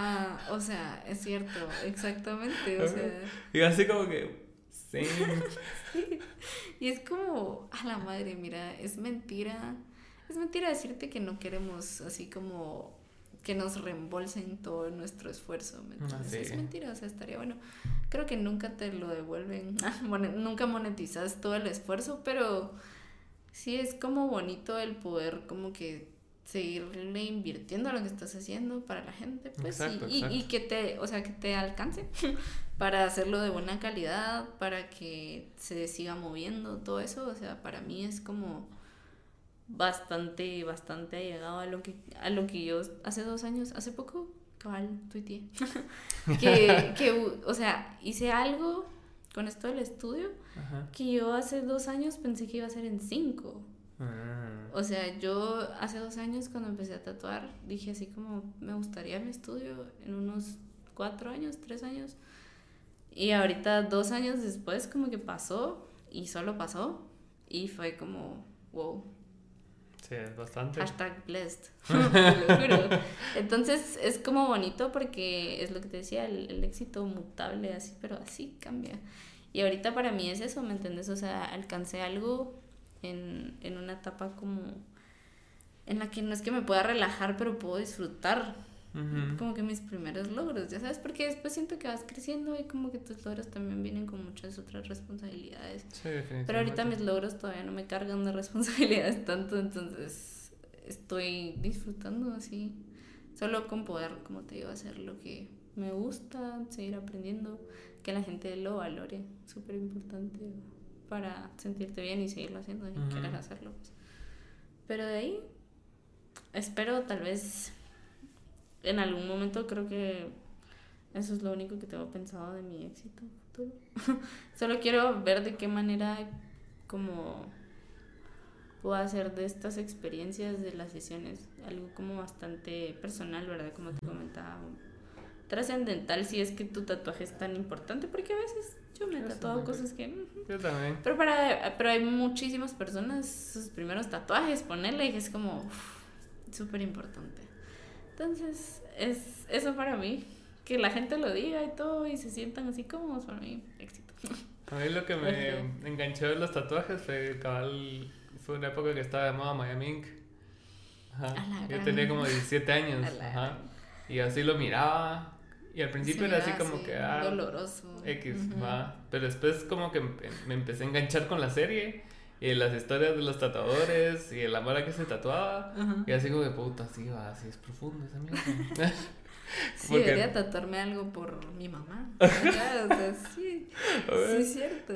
o sea, es cierto, exactamente, o sea. Y así como que, sí. Y es como, a la madre, mira, es mentira. Es mentira decirte que no queremos así como que nos reembolsen todo nuestro esfuerzo, ¿me ah, Es mentira, o sea, estaría bueno. Creo que nunca te lo devuelven, nunca monetizas todo el esfuerzo, pero sí es como bonito el poder como que seguirle invirtiendo a lo que estás haciendo para la gente, pues, y, y, que te, o sea, que te alcance para hacerlo de buena calidad, para que se siga moviendo, todo eso, o sea, para mí es como bastante, bastante llegado a lo que, a lo que yo hace dos años, hace poco, cabal, tuiteé, que, que, o sea, hice algo con esto del estudio que yo hace dos años pensé que iba a ser en cinco. Ah. O sea, yo hace dos años cuando empecé a tatuar dije así como me gustaría mi estudio en unos cuatro años, tres años. Y ahorita dos años después como que pasó y solo pasó y fue como wow. Sí, es bastante. Hashtag blessed. Entonces es como bonito porque es lo que te decía, el, el éxito mutable así, pero así cambia. Y ahorita para mí es eso, ¿me entiendes? O sea, alcancé algo en, en una etapa como en la que no es que me pueda relajar, pero puedo disfrutar como que mis primeros logros, ya sabes, porque después siento que vas creciendo y como que tus logros también vienen con muchas otras responsabilidades. pero ahorita mis logros todavía no me cargan de responsabilidades tanto, entonces estoy disfrutando así, solo con poder, como te digo, hacer lo que me gusta, seguir aprendiendo, que la gente lo valore, súper importante para sentirte bien y seguirlo haciendo y querer hacerlo. Pues. Pero de ahí, espero tal vez en algún momento creo que eso es lo único que tengo pensado de mi éxito futuro. Solo quiero ver de qué manera como puedo hacer de estas experiencias de las sesiones algo como bastante personal, ¿verdad? Como te comentaba, trascendental si es que tu tatuaje es tan importante, porque a veces yo me he tatuado cosas que... Yo también. Pero, para, pero hay muchísimas personas, sus primeros tatuajes, ponerle, que es como súper importante. Entonces, es eso para mí. Que la gente lo diga y todo y se sientan así cómodos, para mí, éxito. A mí lo que me enganchó de los tatuajes fue cabal, fue una época que estaba de moda Miami Ink. Ajá. Yo tenía como 17 años. Ajá. Y así lo miraba. Y al principio era así como que. Ah, doloroso. X, va. Pero después como que me empecé a enganchar con la serie. Y las historias de los tatuadores. Y el amor a que se tatuaba. Y así como que puta, sí, va, así es profundo esa mierda. Sí, debería tatuarme algo por mi mamá. o sea, sí, sí es cierto.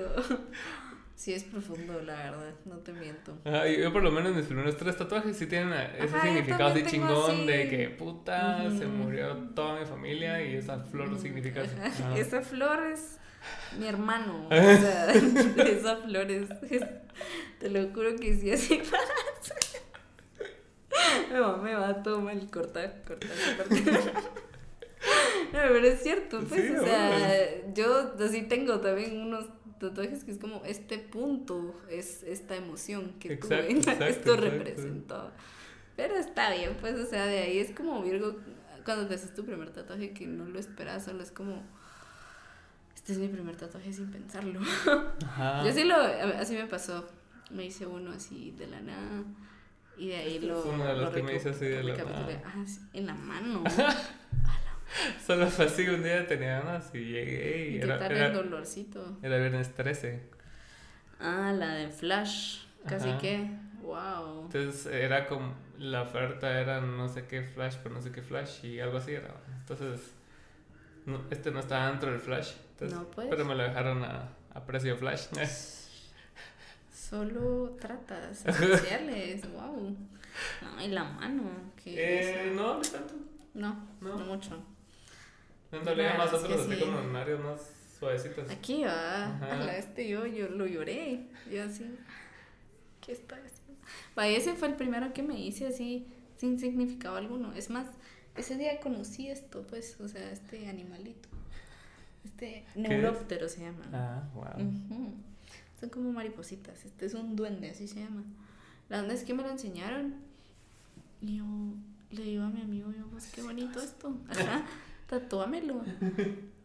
Sí, es profundo, la verdad, no te miento. Ajá, yo por lo menos mis primeros tres tatuajes sí tienen ese significado así chingón de que puta, se murió toda mi familia y esa flor significa eso. Esa flor es mi hermano. O sea, esa flor es, Te lo juro que sí, así pasa. Me va, me va todo mal cortar, cortar, cortar. No, pero es cierto, pues, o sea, yo así tengo también unos tatuajes que es como este punto es esta emoción que tuve, esto representó. Pero está bien, pues, o sea, de ahí es como Virgo, cuando te haces tu primer tatuaje que no lo esperas, solo es como, este es mi primer tatuaje sin pensarlo. Yo sí lo, así me pasó, me hice uno así de la nada. Y de ahí lo. Uno de los que me hice así de la nada. Ah, en la mano. Solo fue así, un día tenía ganas y llegué y, ¿Y era, qué tal el dolorcito? Era viernes 13. Ah, la de Flash, casi que, wow. Entonces era como, la oferta era no sé qué Flash por no sé qué Flash y algo así era. Entonces, este no estaba dentro del Flash. no, pues. Pero me lo dejaron a, a precio Flash. Solo tratas especiales, wow. No, y la mano, ¿qué eh, no, no tanto. No, no, no mucho. En realidad más otros así como en áreas más suavecitas. Aquí va, a la este yo, yo lo lloré. Yo así, ¿qué está haciendo? Vaya, ese fue el primero que me hice así, sin significado alguno. Es más, ese día conocí esto, pues, o sea, este animalito. Este neuróptero se llama. Ah, wow. Son como maripositas. Este es un duende, así se llama. La onda es que me lo enseñaron. Y yo le digo a mi amigo, yo, pues qué bonito esto. Ajá tatúamelo.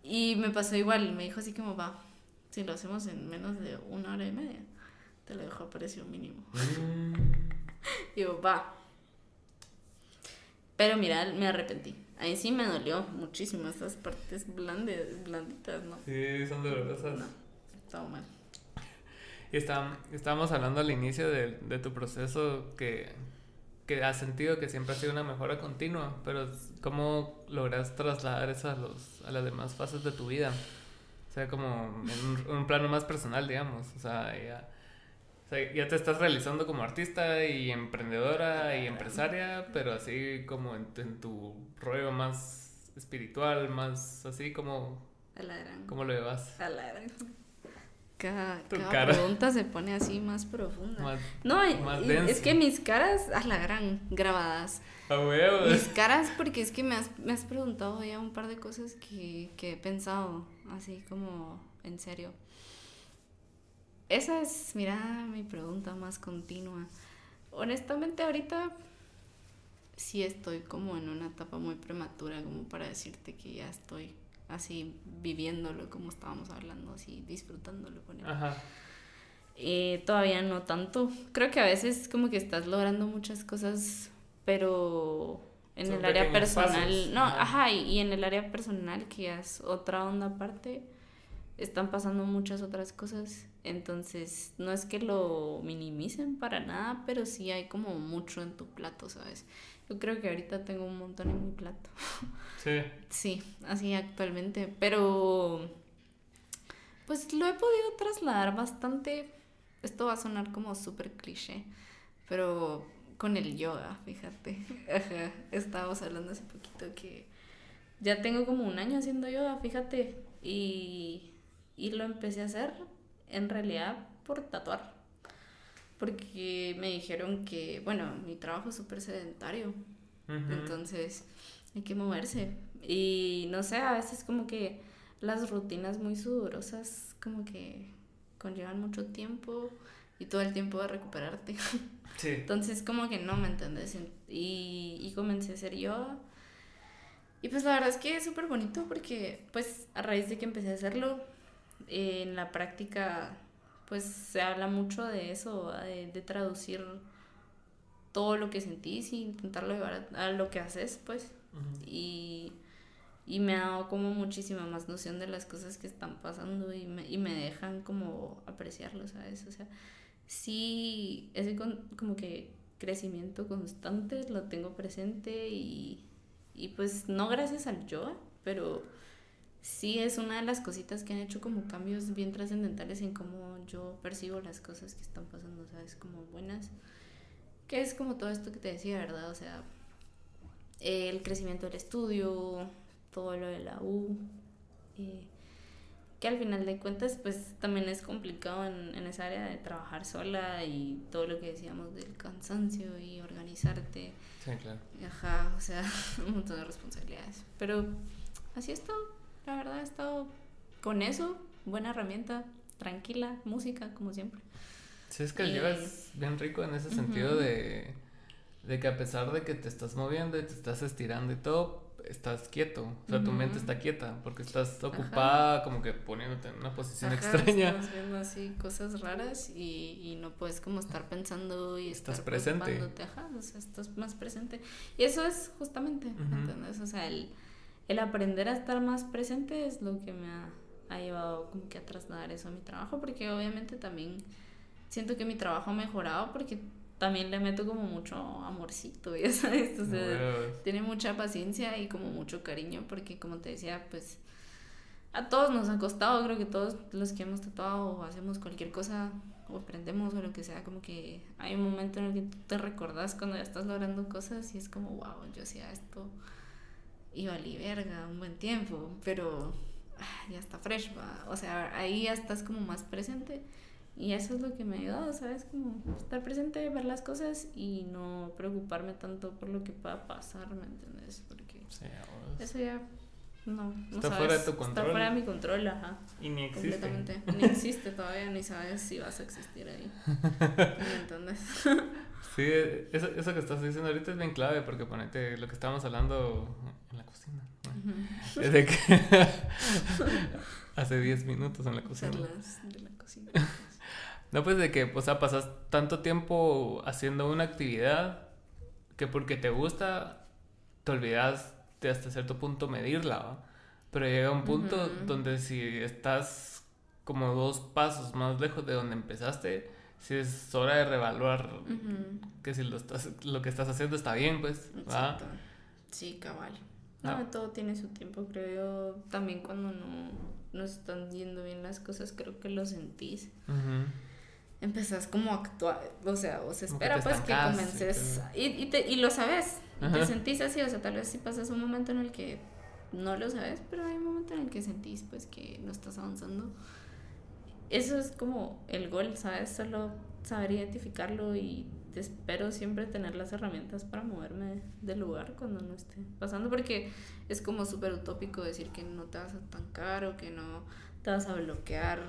Y me pasó igual, me dijo así como, va, si lo hacemos en menos de una hora y media, te lo dejo a precio mínimo. Mm. y yo, va. Pero mira, me arrepentí. Ahí sí me dolió muchísimo estas partes blandas, blanditas, ¿no? Sí, son dolorosas. No, estaba mal. Y estábamos hablando al inicio de, de tu proceso que que has sentido que siempre ha sido una mejora continua, pero ¿cómo logras trasladar eso a, los, a las demás fases de tu vida? O sea, como en un, plano más personal, digamos. O sea, ya, ya, te estás realizando como artista y emprendedora y empresaria, pero así como en, tu rollo más espiritual, más así como... ¿Cómo lo llevas? Cada, pregunta se pone así más profunda. no, es que mis caras, a la gran, grabadas. A huevos. Mis caras, porque es que me has, me has preguntado ya un par de cosas que, que he pensado, así como en serio. Esa es, mira, mi pregunta más continua. Honestamente, ahorita sí estoy como en una etapa muy prematura, como para decirte que ya estoy así viviéndolo como estábamos hablando, así disfrutándolo con él. Ajá. Eh, todavía no tanto. Creo que a veces como que estás logrando muchas cosas, pero en el área personal, no, ajá, y, en el área personal que es otra onda aparte, están pasando muchas otras cosas. Entonces, no es que lo minimicen para nada, pero sí hay como mucho en tu plato, ¿sabes? Yo creo que ahorita tengo un montón en mi plato. Sí. Sí, así actualmente. Pero, pues lo he podido trasladar bastante. Esto va a sonar como súper cliché, pero con el yoga, fíjate. Ajá, estábamos hablando hace poquito que ya tengo como un año haciendo yoga, fíjate. Y, y lo empecé a hacer en realidad por tatuar porque me dijeron que, bueno, mi trabajo es súper sedentario, entonces hay que moverse. Y no sé, a veces como que las rutinas muy sudorosas como que conllevan mucho tiempo y todo el tiempo de recuperarte. Sí. Entonces como que no me entendés y, y comencé a hacer yoga. Y pues la verdad es que es súper bonito porque pues a raíz de que empecé a hacerlo, en la práctica pues se habla mucho de eso, de, de traducir todo lo que sentís y intentarlo llevar a, lo que haces, pues. Y y me ha dado como muchísima más noción de las cosas que están pasando y me, y me dejan como apreciarlo, ¿sabes? O sea, sí, ese como que crecimiento constante lo tengo presente y, y pues no gracias al yoga, pero sí es una de las cositas que han hecho como cambios bien trascendentales en cómo yo percibo las cosas que están pasando, ¿sabes? Como buenas. Que es como todo esto que te decía, ¿verdad? O sea, el crecimiento del estudio, todo lo de la U, eh, que al final de cuentas pues también es complicado en, en, esa área de trabajar sola y todo lo que decíamos del cansancio y organizarte. Sí, claro. Ajá, o sea, un montón de responsabilidades. Pero así es todo, la verdad he estado con eso, buena herramienta, tranquila, música como siempre. Sí, es que yoga es bien rico en ese sentido de, de que a pesar de que te estás moviendo y te estás estirando y todo, estás quieto, o sea, tu mente está quieta porque estás ocupada como que poniéndote en una posición extraña. Estás viendo así cosas raras y, y no puedes como estar pensando y estás estar presente. Ajá, o sea, estás más presente. Y eso es justamente, ¿entendés? O sea, el, el, aprender a estar más presente es lo que me ha, ha llevado como que a trasladar eso a mi trabajo porque obviamente también siento que mi trabajo ha mejorado porque también le meto como mucho amorcito, ya sabes, o sea, tiene mucha paciencia y como mucho cariño porque como te decía, pues a todos nos ha costado, creo que todos los que hemos tatuado o hacemos cualquier cosa o aprendemos o lo que sea, como que hay un momento en el que tú te recordás cuando ya estás logrando cosas y es como, wow, yo hacía esto y valí verga un buen tiempo, pero ah, ya está fresh, o sea, ahí ya estás como más presente y eso es lo que me ha ayudado, ¿sabes? Como estar presente, ver las cosas y no preocuparme tanto por lo que pueda pasar, ¿me entiendes? Porque eso ya no, no está fuera de tu control. Está fuera de mi control, ajá. Y ni existe. Completamente. Ni existe todavía, ni sabes si vas a existir ahí. ¿Me entiendes? sí, eso, eso que estás diciendo ahorita es bien clave porque ponete lo que estábamos hablando en la cocina. Que hace 10 minutos en la cocina. de la cocina. No, pues de que, o sea, pasas tanto tiempo haciendo una actividad que porque te gusta, te olvidas de hasta cierto punto medirla, ¿va? Pero llega un punto donde si estás como dos pasos más lejos de donde empezaste, si es hora de revaluar que si lo, estás, lo que estás haciendo está bien, pues, ¿va? Sí, cabal. No, ah. todo tiene su tiempo, creo yo. También cuando no, no están yendo bien las cosas, creo que lo sentís empezás como a actuar, o sea, o se espera pues que comences y, y, te, y, lo sabes, y te sentís así, o sea, tal vez si pasas un momento en el que no lo sabes, pero hay un momento en el que sentís pues que no estás avanzando. Eso es como el gol, ¿sabes? Solo saber identificarlo y espero siempre tener las herramientas para moverme del lugar cuando no esté pasando, porque es como súper utópico decir que no te vas a estancar o que no te vas a bloquear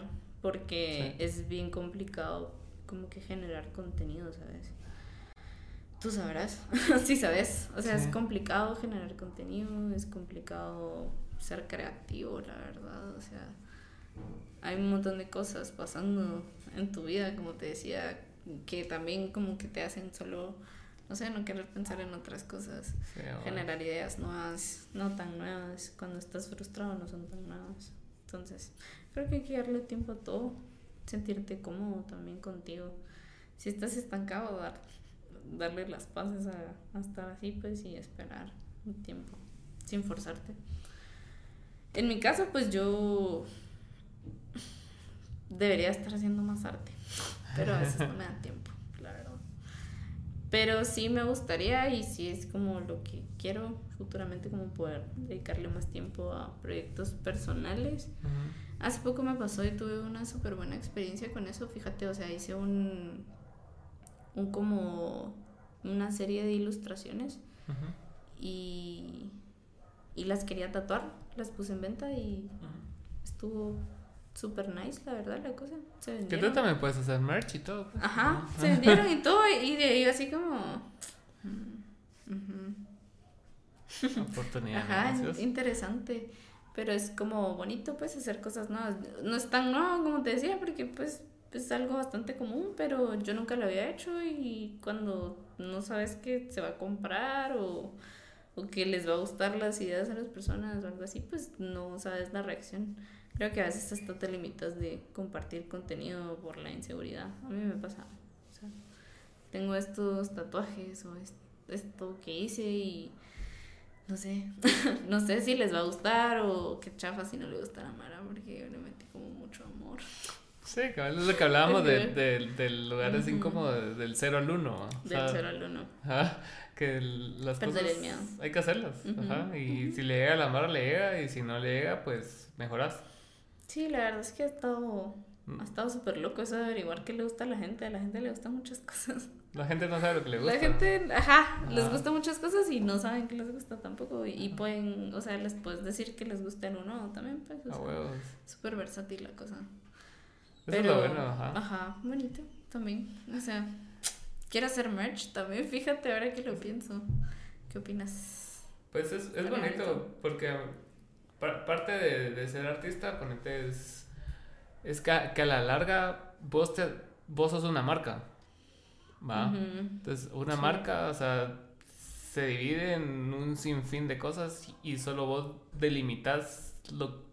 porque es bien complicado como que generar contenido, ¿sabes? Tú sabrás, sí sabes, o sea, es complicado generar contenido, es complicado ser creativo, la verdad, o sea, hay un montón de cosas pasando en tu vida, como te decía, que también como que te hacen solo, no sé, no querer pensar en otras cosas, generar ideas nuevas, no tan nuevas, cuando estás frustrado no son tan nuevas. Entonces, creo que hay que darle tiempo a todo, sentirte cómodo también contigo. Si estás estancado, dar, darle las paces a, estar así, pues, y esperar un tiempo, sin forzarte. En mi caso, pues yo debería estar haciendo más arte, pero a veces no me da tiempo, claro. Pero sí me gustaría y sí es como lo que quiero futuramente, como poder dedicarle más tiempo a proyectos personales. Hace poco me pasó y tuve una súper buena experiencia con eso, fíjate, o sea, hice un, un como una serie de ilustraciones y, y las quería tatuar, las puse en venta y estuvo super nice, la verdad, la cosa. Se Que vendieron. tú también puedes hacer merch y todo. pues. Ajá, se vendieron y todo, y de ahí así como... mm. Oportunidad. Ajá, negocios. interesante. Pero es como bonito, pues, hacer cosas nuevas. No es tan nuevo como te decía, porque, pues, es algo bastante común, pero yo nunca lo había hecho y cuando no sabes que se va a comprar o, o que les va a gustar las ideas a las personas o algo así, pues no sabes la reacción. Creo que a veces hasta te limitas de compartir contenido por la inseguridad. A mí me pasa. O sea, tengo estos tatuajes o es- esto que hice y no sé, no sé si les va a gustar o qué chafa si no le gusta a la Mara porque yo le metí como mucho amor. Sí, es lo que hablábamos de, de, del lugar como de- del 0 al 1. Del 0 al 1. Ajá, que las Perder cosas el miedo. hay que hacerlas. Ajá, y si le llega a la mara, le llega, y si no le llega, pues mejoras. Sí, la verdad es que ha estado Mm. ha estado súper loco eso de averiguar qué le gusta a la gente. A la gente le gustan muchas cosas. La gente no sabe lo que le gusta. La gente, ajá, les Ajá. gustan muchas cosas y no saben qué les gusta tampoco. Y, y pueden, o sea, les puedes decir que les gusta el uno también, pues. O A sea, súper versátil la cosa. Eso es lo bueno, ajá. Ajá, bonito también. O sea, quiero hacer merch también, fíjate ahora que lo pienso. ¿Qué opinas? Pues es, es bonito, bonito. porque parte de, de ser artista, ponete, es, es que, a, que a la larga vos, te, vos sos una marca. ¿Va? Entonces, una Sí. marca, o sea, se divide en un sinfín de cosas y solo vos delimitas lo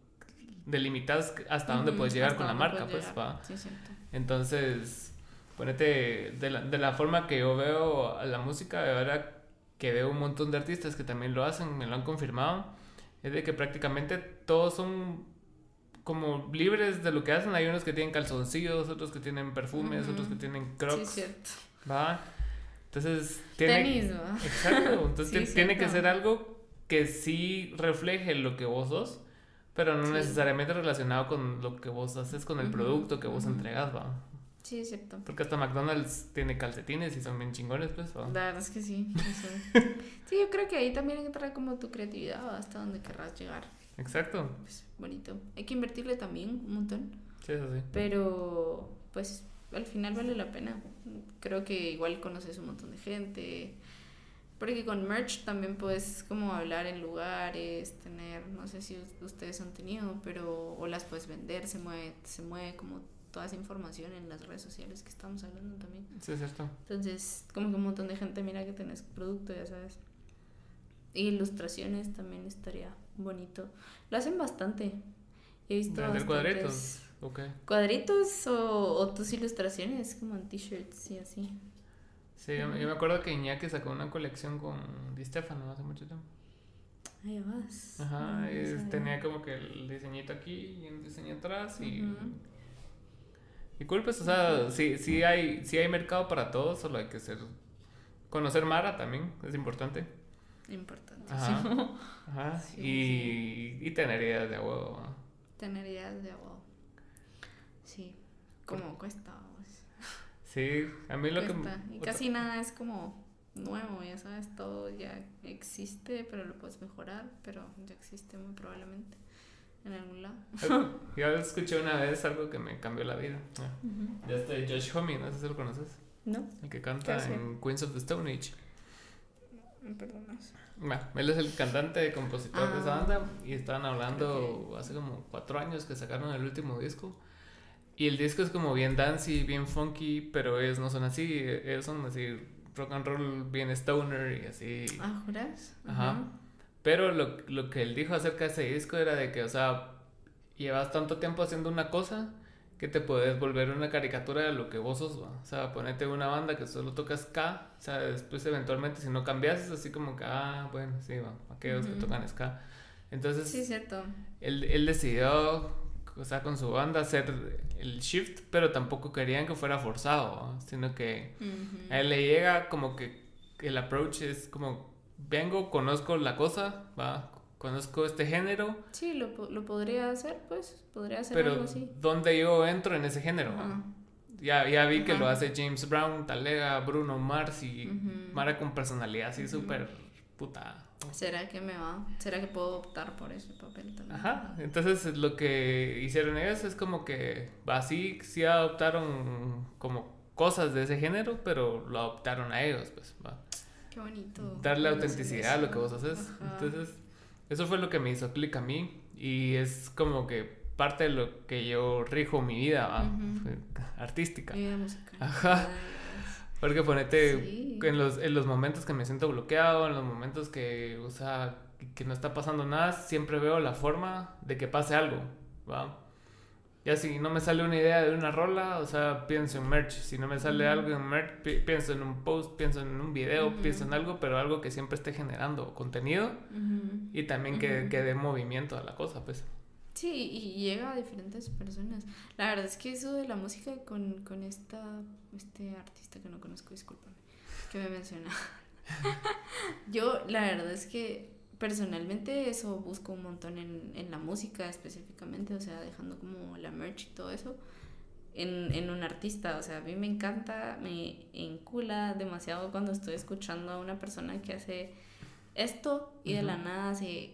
delimitas hasta dónde puedes llegar hasta con la marca, pues, va. Sí. Entonces, ponete, de la, de la forma que yo veo a la música, de ahora que veo un montón de artistas que también lo hacen, me lo han confirmado, es de que prácticamente todos son como libres de lo que hacen. Hay unos que tienen calzoncillos, otros que tienen perfumes, otros que tienen Sí, crocs, cierto. ¿va? Entonces, tiene... Tenis, ¿va? Exacto, entonces Sí, ti- tiene que ser algo que sí refleje lo que vos sos, pero no Sí. necesariamente relacionado con lo que vos haces, con el Ujú, producto que vos entregas, va. Sí, es cierto. Porque hasta McDonald's tiene calcetines y son bien chingones, pues. ¿va? La verdad es que sí. eso. Sí, yo creo que ahí también entra como tu creatividad hasta donde querrás llegar. Exacto. Pues bonito. Hay que invertirle también un montón. Sí, eso sí. Pero, pues, al final vale la pena. Creo que igual conoces un montón de gente. Porque con merch también puedes como hablar en lugares, tener, no sé si us- ustedes han tenido, pero, o las puedes vender, se mueve, se mueve como toda esa información en las redes sociales que estamos hablando también. Sí, es cierto. Entonces, como que un montón de gente mira que tenés producto, ya sabes. Y ilustraciones también estaría bonito. Lo hacen bastante. He visto bastantes cuadritos. Ok. cuadritos o, o tus ilustraciones como en t-shirts y así. Sí, yo, yo me acuerdo que Iñaki sacó una colección con Di Stefano hace mucho tiempo. Ahí vas. Ajá, No, no tenía como que el diseñito aquí y un diseño atrás y... Y cool, pues, o sea, sí, sí, hay, sí hay mercado para todos, solo hay que ser... Conocer Mara también, es importante. Importantísimo. Ajá. Sí, y, y tener ideas de huevo. Tener ideas de wow. Sí. Como cuesta. pues. Sí, a mí lo Cuesta. que... Y casi nada es como nuevo, ya sabes, todo ya existe, pero lo puedes mejorar, pero ya existe muy probablemente en algún lado. Yo escuché una vez algo que me cambió la vida. Ah, Ya este Josh Homme, no sé si lo conoces. ¿No? El que ¿Qué canta en Queens of the Stone Age. Me perdonas. Bueno, él es el cantante compositor de esa Ah. banda y estaban hablando hace como cuatro años que sacaron el último disco. Y el disco es como bien dancey, bien funky, pero ellos no son así, ellos son así rock and roll bien stoner y así. Ah, ¿juras? Ajá. Pero lo, lo que él dijo acerca de ese disco era de que, o sea, llevas tanto tiempo haciendo una cosa que te puedes volver una caricatura de lo que vos sos, ¿va? O sea, ponete una banda que solo toca ska, o sea, después eventualmente si no cambias es así como que, ah, bueno, sí, va, aquellos que Ujú. tocan ska. Entonces, Sí, cierto. él, él decidió, o sea, con su banda hacer el shift, pero tampoco querían que fuera forzado, ¿va? sino que a él le llega como que el approach es como, vengo, conozco la cosa, va, conozco este género, Sí, lo, lo podría hacer, pues. Podría hacer pero algo así. ¿dónde yo entro en ese género? va? Ajá. Ya, ya vi que Ajá. lo hace James Brown, Talega, Bruno Mars y Ujú. Mara con personalidad así súper puta ¿Será que me va? ¿Será que puedo optar por ese papel también? Ajá, entonces lo que hicieron ellos es como que, así sí adoptaron como cosas de ese género, pero lo adoptaron a ellos, pues, va. Qué bonito. Darle autenticidad a lo que vos haces. Entonces, eso fue lo que me hizo clic a mí y es como que parte de lo que yo rijo mi vida, ¿va? artística. Mi vida musical. Ajá. Porque ponete en, los, en los momentos que me siento bloqueado, en los momentos que, o sea, que no está pasando nada, siempre veo la forma de que pase algo, ¿va? Ya si no me sale una idea de una rola, o sea, pienso en merch. Si no me sale algo en merch, pienso en un post, pienso en un video, pienso en algo, pero algo que siempre esté generando contenido y también que, que dé movimiento a la cosa, pues. Sí, y llega a diferentes personas. La verdad es que eso de la música con, con esta, este artista que no conozco, discúlpame, que me menciona. Yo, la verdad es que personalmente eso busco un montón en, en la música específicamente, o sea, dejando como la merch y todo eso. En, en, un artista. O sea, a mí me encanta, me encula demasiado cuando estoy escuchando a una persona que hace esto y de la nada hace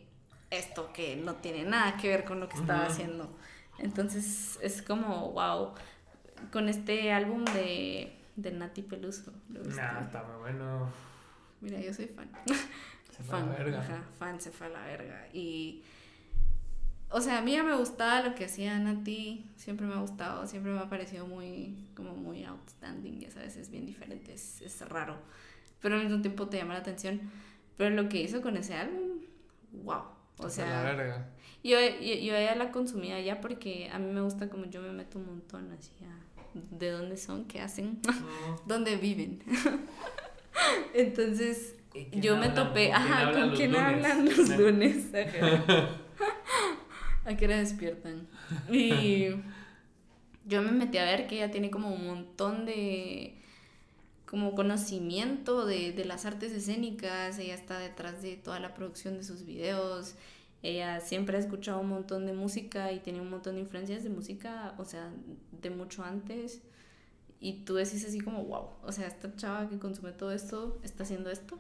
esto que no tiene nada que ver con lo que estaba haciendo. Entonces es como, wow, con este álbum de, de Nati Peluso. Nah, está muy bueno. Mira, yo soy fan. Se fue fan, a la verga. Ajá, fan se fue a la verga. Y, o sea, a mí ya me gustaba lo que hacía Nati, siempre me ha gustado, siempre me ha parecido muy, como muy outstanding, ya sabes, es bien diferente, es, es raro, pero al mismo tiempo te llama la atención. Pero lo que hizo con ese álbum, wow. O sea, Yo, yo, yo ella la consumía ya porque a mí me gusta como yo me meto un montón así de dónde son, qué hacen, dónde viven. Entonces, yo me topé, ajá, ¿con quién hablan los lunes? ¿A qué hora despiertan? Y yo me metí a ver que ella tiene como un montón de como conocimiento de, de, las artes escénicas, ella está detrás de toda la producción de sus videos, ella siempre ha escuchado un montón de música y tiene un montón de influencias de música, o sea, de mucho antes. Y tú decís así como, wow, o sea, esta chava que consume todo esto está haciendo esto.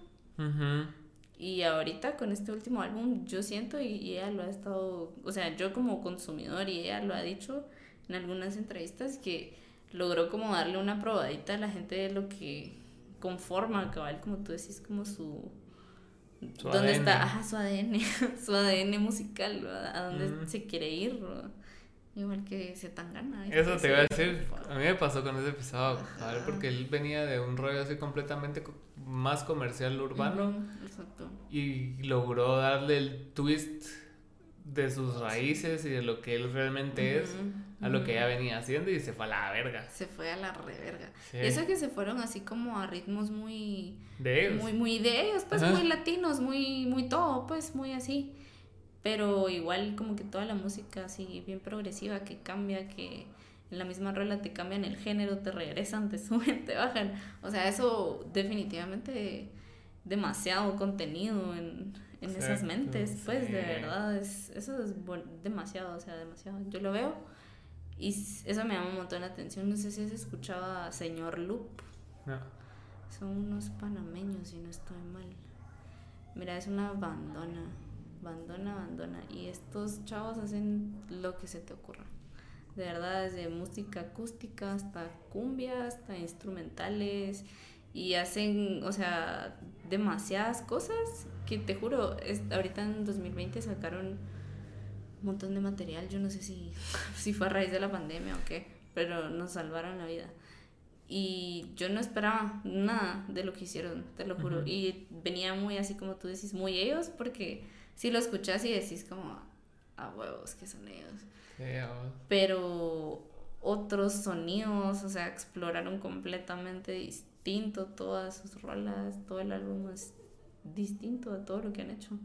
Y ahorita con este último álbum yo siento y, y ella lo ha estado, o sea, yo como consumidor y ella lo ha dicho en algunas entrevistas que logró como darle una probadita a la gente de lo que conforma, cabal, como tú decís, como su... ¿Dónde está? Ajá, su ADN, su ADN musical, a dónde se quiere ir, igual que se tan gana. Eso te iba a decir, a mí me pasó con ese episodio, porque él venía de un rollo así completamente más comercial urbano exacto. y logró darle el twist de sus raíces y de lo que él realmente es a lo que ella venía haciendo y se fue a la verga. Se fue a la reverga. Sí. Eso que se fueron así como a ritmos muy... De ellos. Muy, muy de ellos, pues muy latinos, muy, muy todo, pues muy así. Pero igual como que toda la música así bien progresiva que cambia, que en la misma rola te cambian el género, te regresan, te suben, te bajan. O sea, eso definitivamente demasiado contenido en, en esas mentes, pues de verdad, es, eso es demasiado, o sea, demasiado. Yo lo veo y eso me llama un montón la atención. No sé si has escuchado a Señor Loop. No. Son unos panameños, si no estoy mal. Mira, es una bandona. Bandona, bandona. Y estos chavos hacen lo que se te ocurra. De verdad, desde música acústica hasta cumbia, hasta instrumentales. Y hacen, o sea, demasiadas cosas que te juro, es, ahorita en 2020 sacaron un montón de material. Yo no sé si, si fue a raíz de la pandemia o qué, pero nos salvaron la vida. Y yo no esperaba nada de lo que hicieron, te lo juro. Y venía muy así como tú decís, muy ellos, porque si lo escuchas y decís como, a huevos que son ellos. Pero otros sonidos, o sea, exploraron completamente distinto todas sus rolas, todo el álbum es distinto a todo lo que han hecho.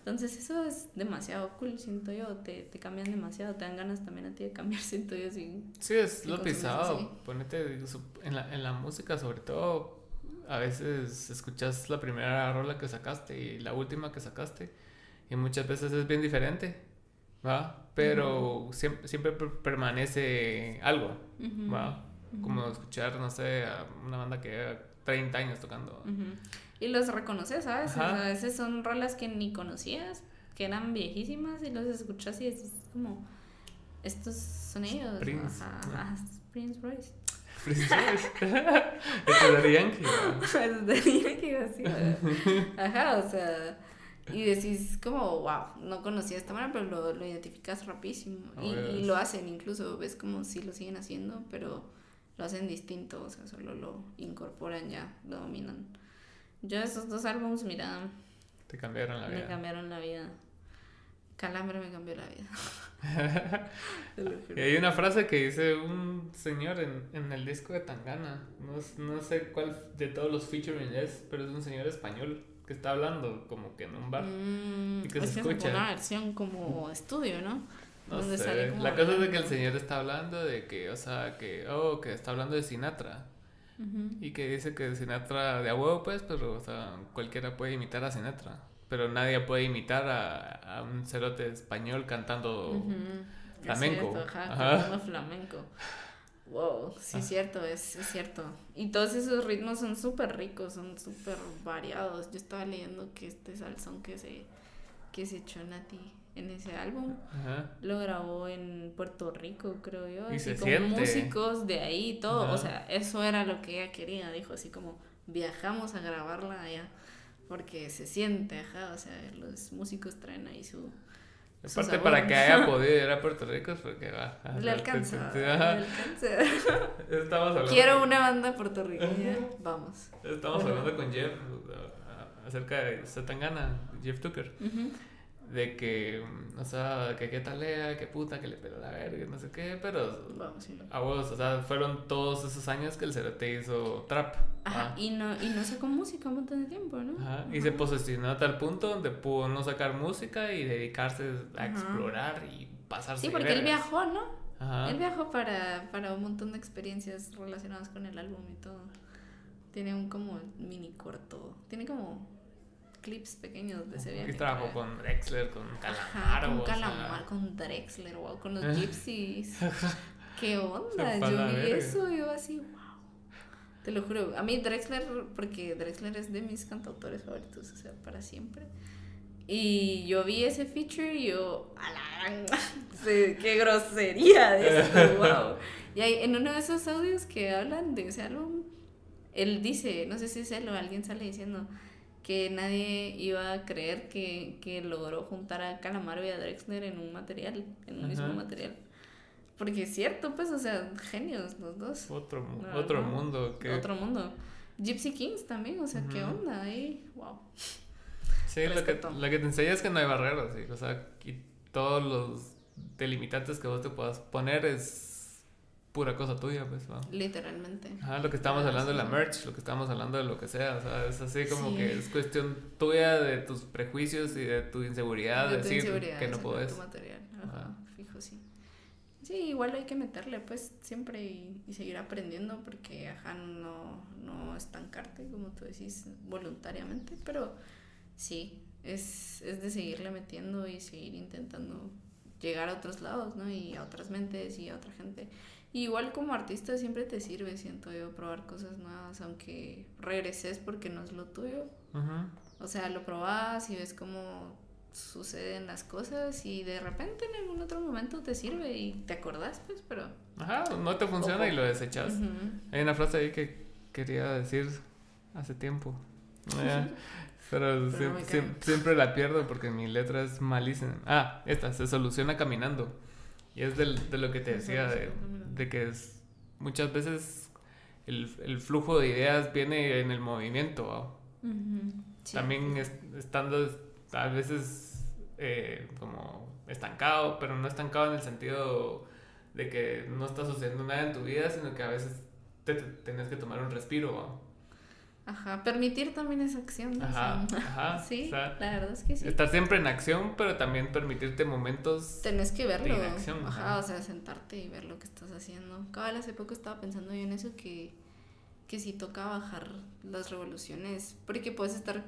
Entonces eso es demasiado cool, siento yo, te, te cambian demasiado, te dan ganas también a ti de cambiar, siento yo. sí, es lo pisado, ponete en la, en la música sobre todo, a veces escuchas la primera rola que sacaste y la última que sacaste y muchas veces es bien diferente, ¿va? Pero siempre, siempre permanece algo, ¿va? Como escuchar, no sé, a una banda que 30 años tocando. Y los reconoces, ¿sabes? a veces son rolas que ni conocías, que eran viejísimas y los escuchas y es como, estos son ellos. Prince. Ajá, Prince Royce. Prince Royce. es de Yankee. Es de Yankee, así. Ajá, o sea y decís como, wow, no conocía esta manera, pero lo, lo identificas rapidísimo. y, y, lo hacen incluso, ves como si lo siguen haciendo, pero lo hacen distinto, o sea, solo lo incorporan ya, lo dominan. Yo esos dos álbumes, mira... Te cambiaron la vida. Me cambiaron la vida. Calambre me cambió la vida. y hay una frase que dice un señor en, en el disco de Tangana. No, no sé cuál de todos los featuring es, pero es un señor español que está hablando como que en un bar mm, y que se escucha. una versión como estudio, ¿no? No sé. la cosa es de que el señor está hablando de que, o sea, que, oh, que está hablando de Sinatra. Y que dice que Sinatra de a huevo, pues, pero, o sea, cualquiera puede imitar a Sinatra. Pero nadie puede imitar a, a un cerote español cantando flamenco. cantando flamenco. Wow, sí es ah. cierto, es, es, cierto. Y todos esos ritmos son súper ricos, son súper variados. Yo estaba leyendo que este salsón que se, que se echó Nati en ese álbum lo grabó en Puerto Rico, creo yo. Y así con músicos de ahí y todo. O sea, eso era lo que ella quería. Dijo así como, viajamos a grabarla allá. Porque se siente, ajá. O sea, los músicos traen ahí su Aparte, para que haya podido ir a Puerto Rico es porque va. le alcanza. Le alcanza. Estamos hablando. Quiero una banda puertorriqueña. Vamos. Estamos hablando con Jeff acerca de Satangana, Jeff Tucker de que, o sea, que qué talea, que puta, que le peló la verga, no sé qué, pero a vos, o sea, fueron todos esos años que el cerote hizo trap. Ajá, y no, y no sacó música un montón de tiempo, ¿no? Ajá, y se posicionó a tal punto donde pudo no sacar música y dedicarse a explorar y pasarse. Sí, porque él viajó, ¿no? Ajá. Él viajó para, para un montón de experiencias relacionadas con el álbum y todo. Tiene un como mini corto, tiene como clips pequeños de ese viaje. Trabajó con Drexler, con Calamar. con Calamar, con Drexler, wow, con los Gypsies. ¿Qué onda? Yo vi eso y yo así, wow. Te lo juro. A mí Drexler, porque Drexler es de mis cantautores favoritos, o sea, para siempre. Y yo vi ese feature y yo, a la qué grosería de eso, wow. Y hay, en uno de esos audios que hablan de ese álbum, él dice, no sé si es él o alguien sale diciendo, que nadie iba a creer que, que logró juntar a Calamaro y a Drexler en un material, en un mismo material. Porque es cierto, pues, o sea, genios los dos. Otro, otro mundo. Que... Otro mundo. Gypsy Kings también, o sea, qué onda ahí, wow. Sí, lo que, lo que, te enseña es que no hay barreras, ¿sí? o sea, y todos los delimitantes que vos te puedas poner es pura cosa tuya, pues, ¿no? Literalmente. Ajá, lo que estamos hablando de la merch, lo que estamos hablando de lo que sea, o sea, es así como que es cuestión tuya de tus prejuicios y de tu inseguridad de, decir que no puedes. Tu material, ajá, fijo, sí. Sí, igual hay que meterle, pues, siempre y, seguir aprendiendo porque, ajá, no, no estancarte, como tú decís, voluntariamente, pero sí, es, es de seguirle metiendo y seguir intentando llegar a otros lados, ¿no? Y a otras mentes y a otra gente igual como artista siempre te sirve, siento yo, probar cosas nuevas, aunque regreses porque no es lo tuyo. O sea, lo probas y ves cómo suceden las cosas y de repente en algún otro momento te sirve y te acordás, pues, pero... Ajá, no te funciona y lo desechas. Hay una frase ahí que quería decir hace tiempo. pero, siempre la pierdo porque mi letra es malísima. Ah, esta, se soluciona caminando. Y es del, de lo que te decía, de, de que es, muchas veces el, el, flujo de ideas viene en el movimiento. También estando a veces eh, como estancado, pero no estancado en el sentido de que no está sucediendo nada en tu vida, sino que a veces te, tenés que tomar un respiro. Ajá, permitir también esa acción. Ajá, ajá. sí, la verdad es que sí. Estar siempre en acción, pero también permitirte momentos. Tenés que verlo. De ajá, o sea, sentarte y ver lo que estás haciendo. Cabal, hace poco estaba pensando yo en eso que, que sí toca bajar las revoluciones, porque puedes estar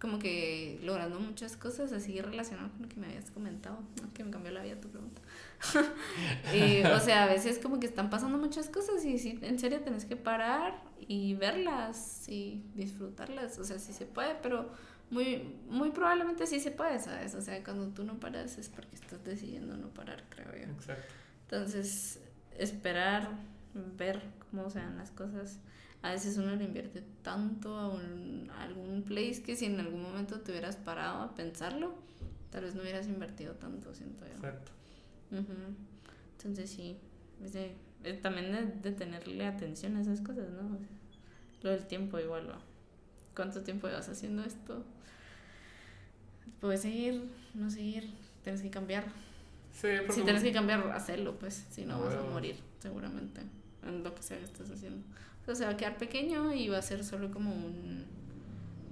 como que logrando muchas cosas así relacionadas con lo que me habías comentado, que me cambió la vida tu pregunta. o sea, a veces como que están pasando muchas cosas y sí, en serio tenés que parar y verlas y disfrutarlas. O sea, sí se puede, pero muy, muy probablemente sí se puede, ¿sabes? O sea, cuando tú no paras es porque estás decidiendo no parar, creo yo. Exacto. Entonces, esperar, ver cómo se dan las cosas. A veces uno le invierte tanto a, un, a algún place que si en algún momento te hubieras parado a pensarlo, tal vez no hubieras invertido tanto, siento yo. Exacto. Entonces sí, es de- también de, de tenerle atención a esas cosas, ¿no? O sea, lo del tiempo igual, ¿va? ¿Cuánto tiempo llevas haciendo esto? Puedes seguir, no seguir, tienes que cambiar. Sí, porque Si tienes que cambiar, hacerlo, pues, si no vas a morir, seguramente, en lo que sea que estés haciendo. O sea, se va a quedar pequeño y va a ser solo como un...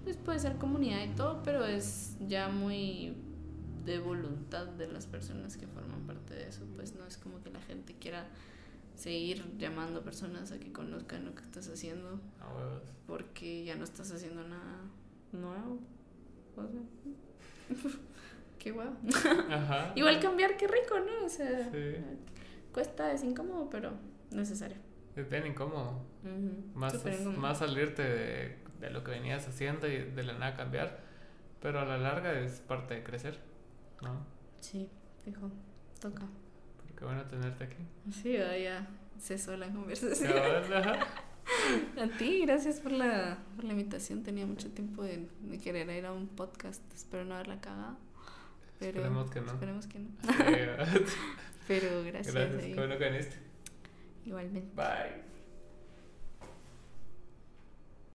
Pues puede ser comunidad y todo, pero es ya muy de voluntad de las personas que forman parte de eso, pues no es como que la gente quiera seguir llamando personas a que conozcan lo que estás haciendo A huevos. porque ya no estás haciendo nada nuevo. O sea, qué guau. Ajá. Igual cambiar, qué rico, ¿no? O sea, Sí. cuesta, es incómodo, pero necesario. Es bien incómodo. Más, incómodo. más salirte de, de lo que venías haciendo y de la nada cambiar. Pero a la larga es parte de crecer, ¿no? Sí, fijo, toca. Porque bueno tenerte aquí. Sí, ya, cesó la conversación. A ti, gracias por la, por la invitación. Tenía mucho tiempo de, de querer ir a un podcast. Espero no haberla cagado. Pero Esperemos que no. Esperemos que no. Sí, Pero gracias. Qué bueno que viniste. Igualmente. Bye.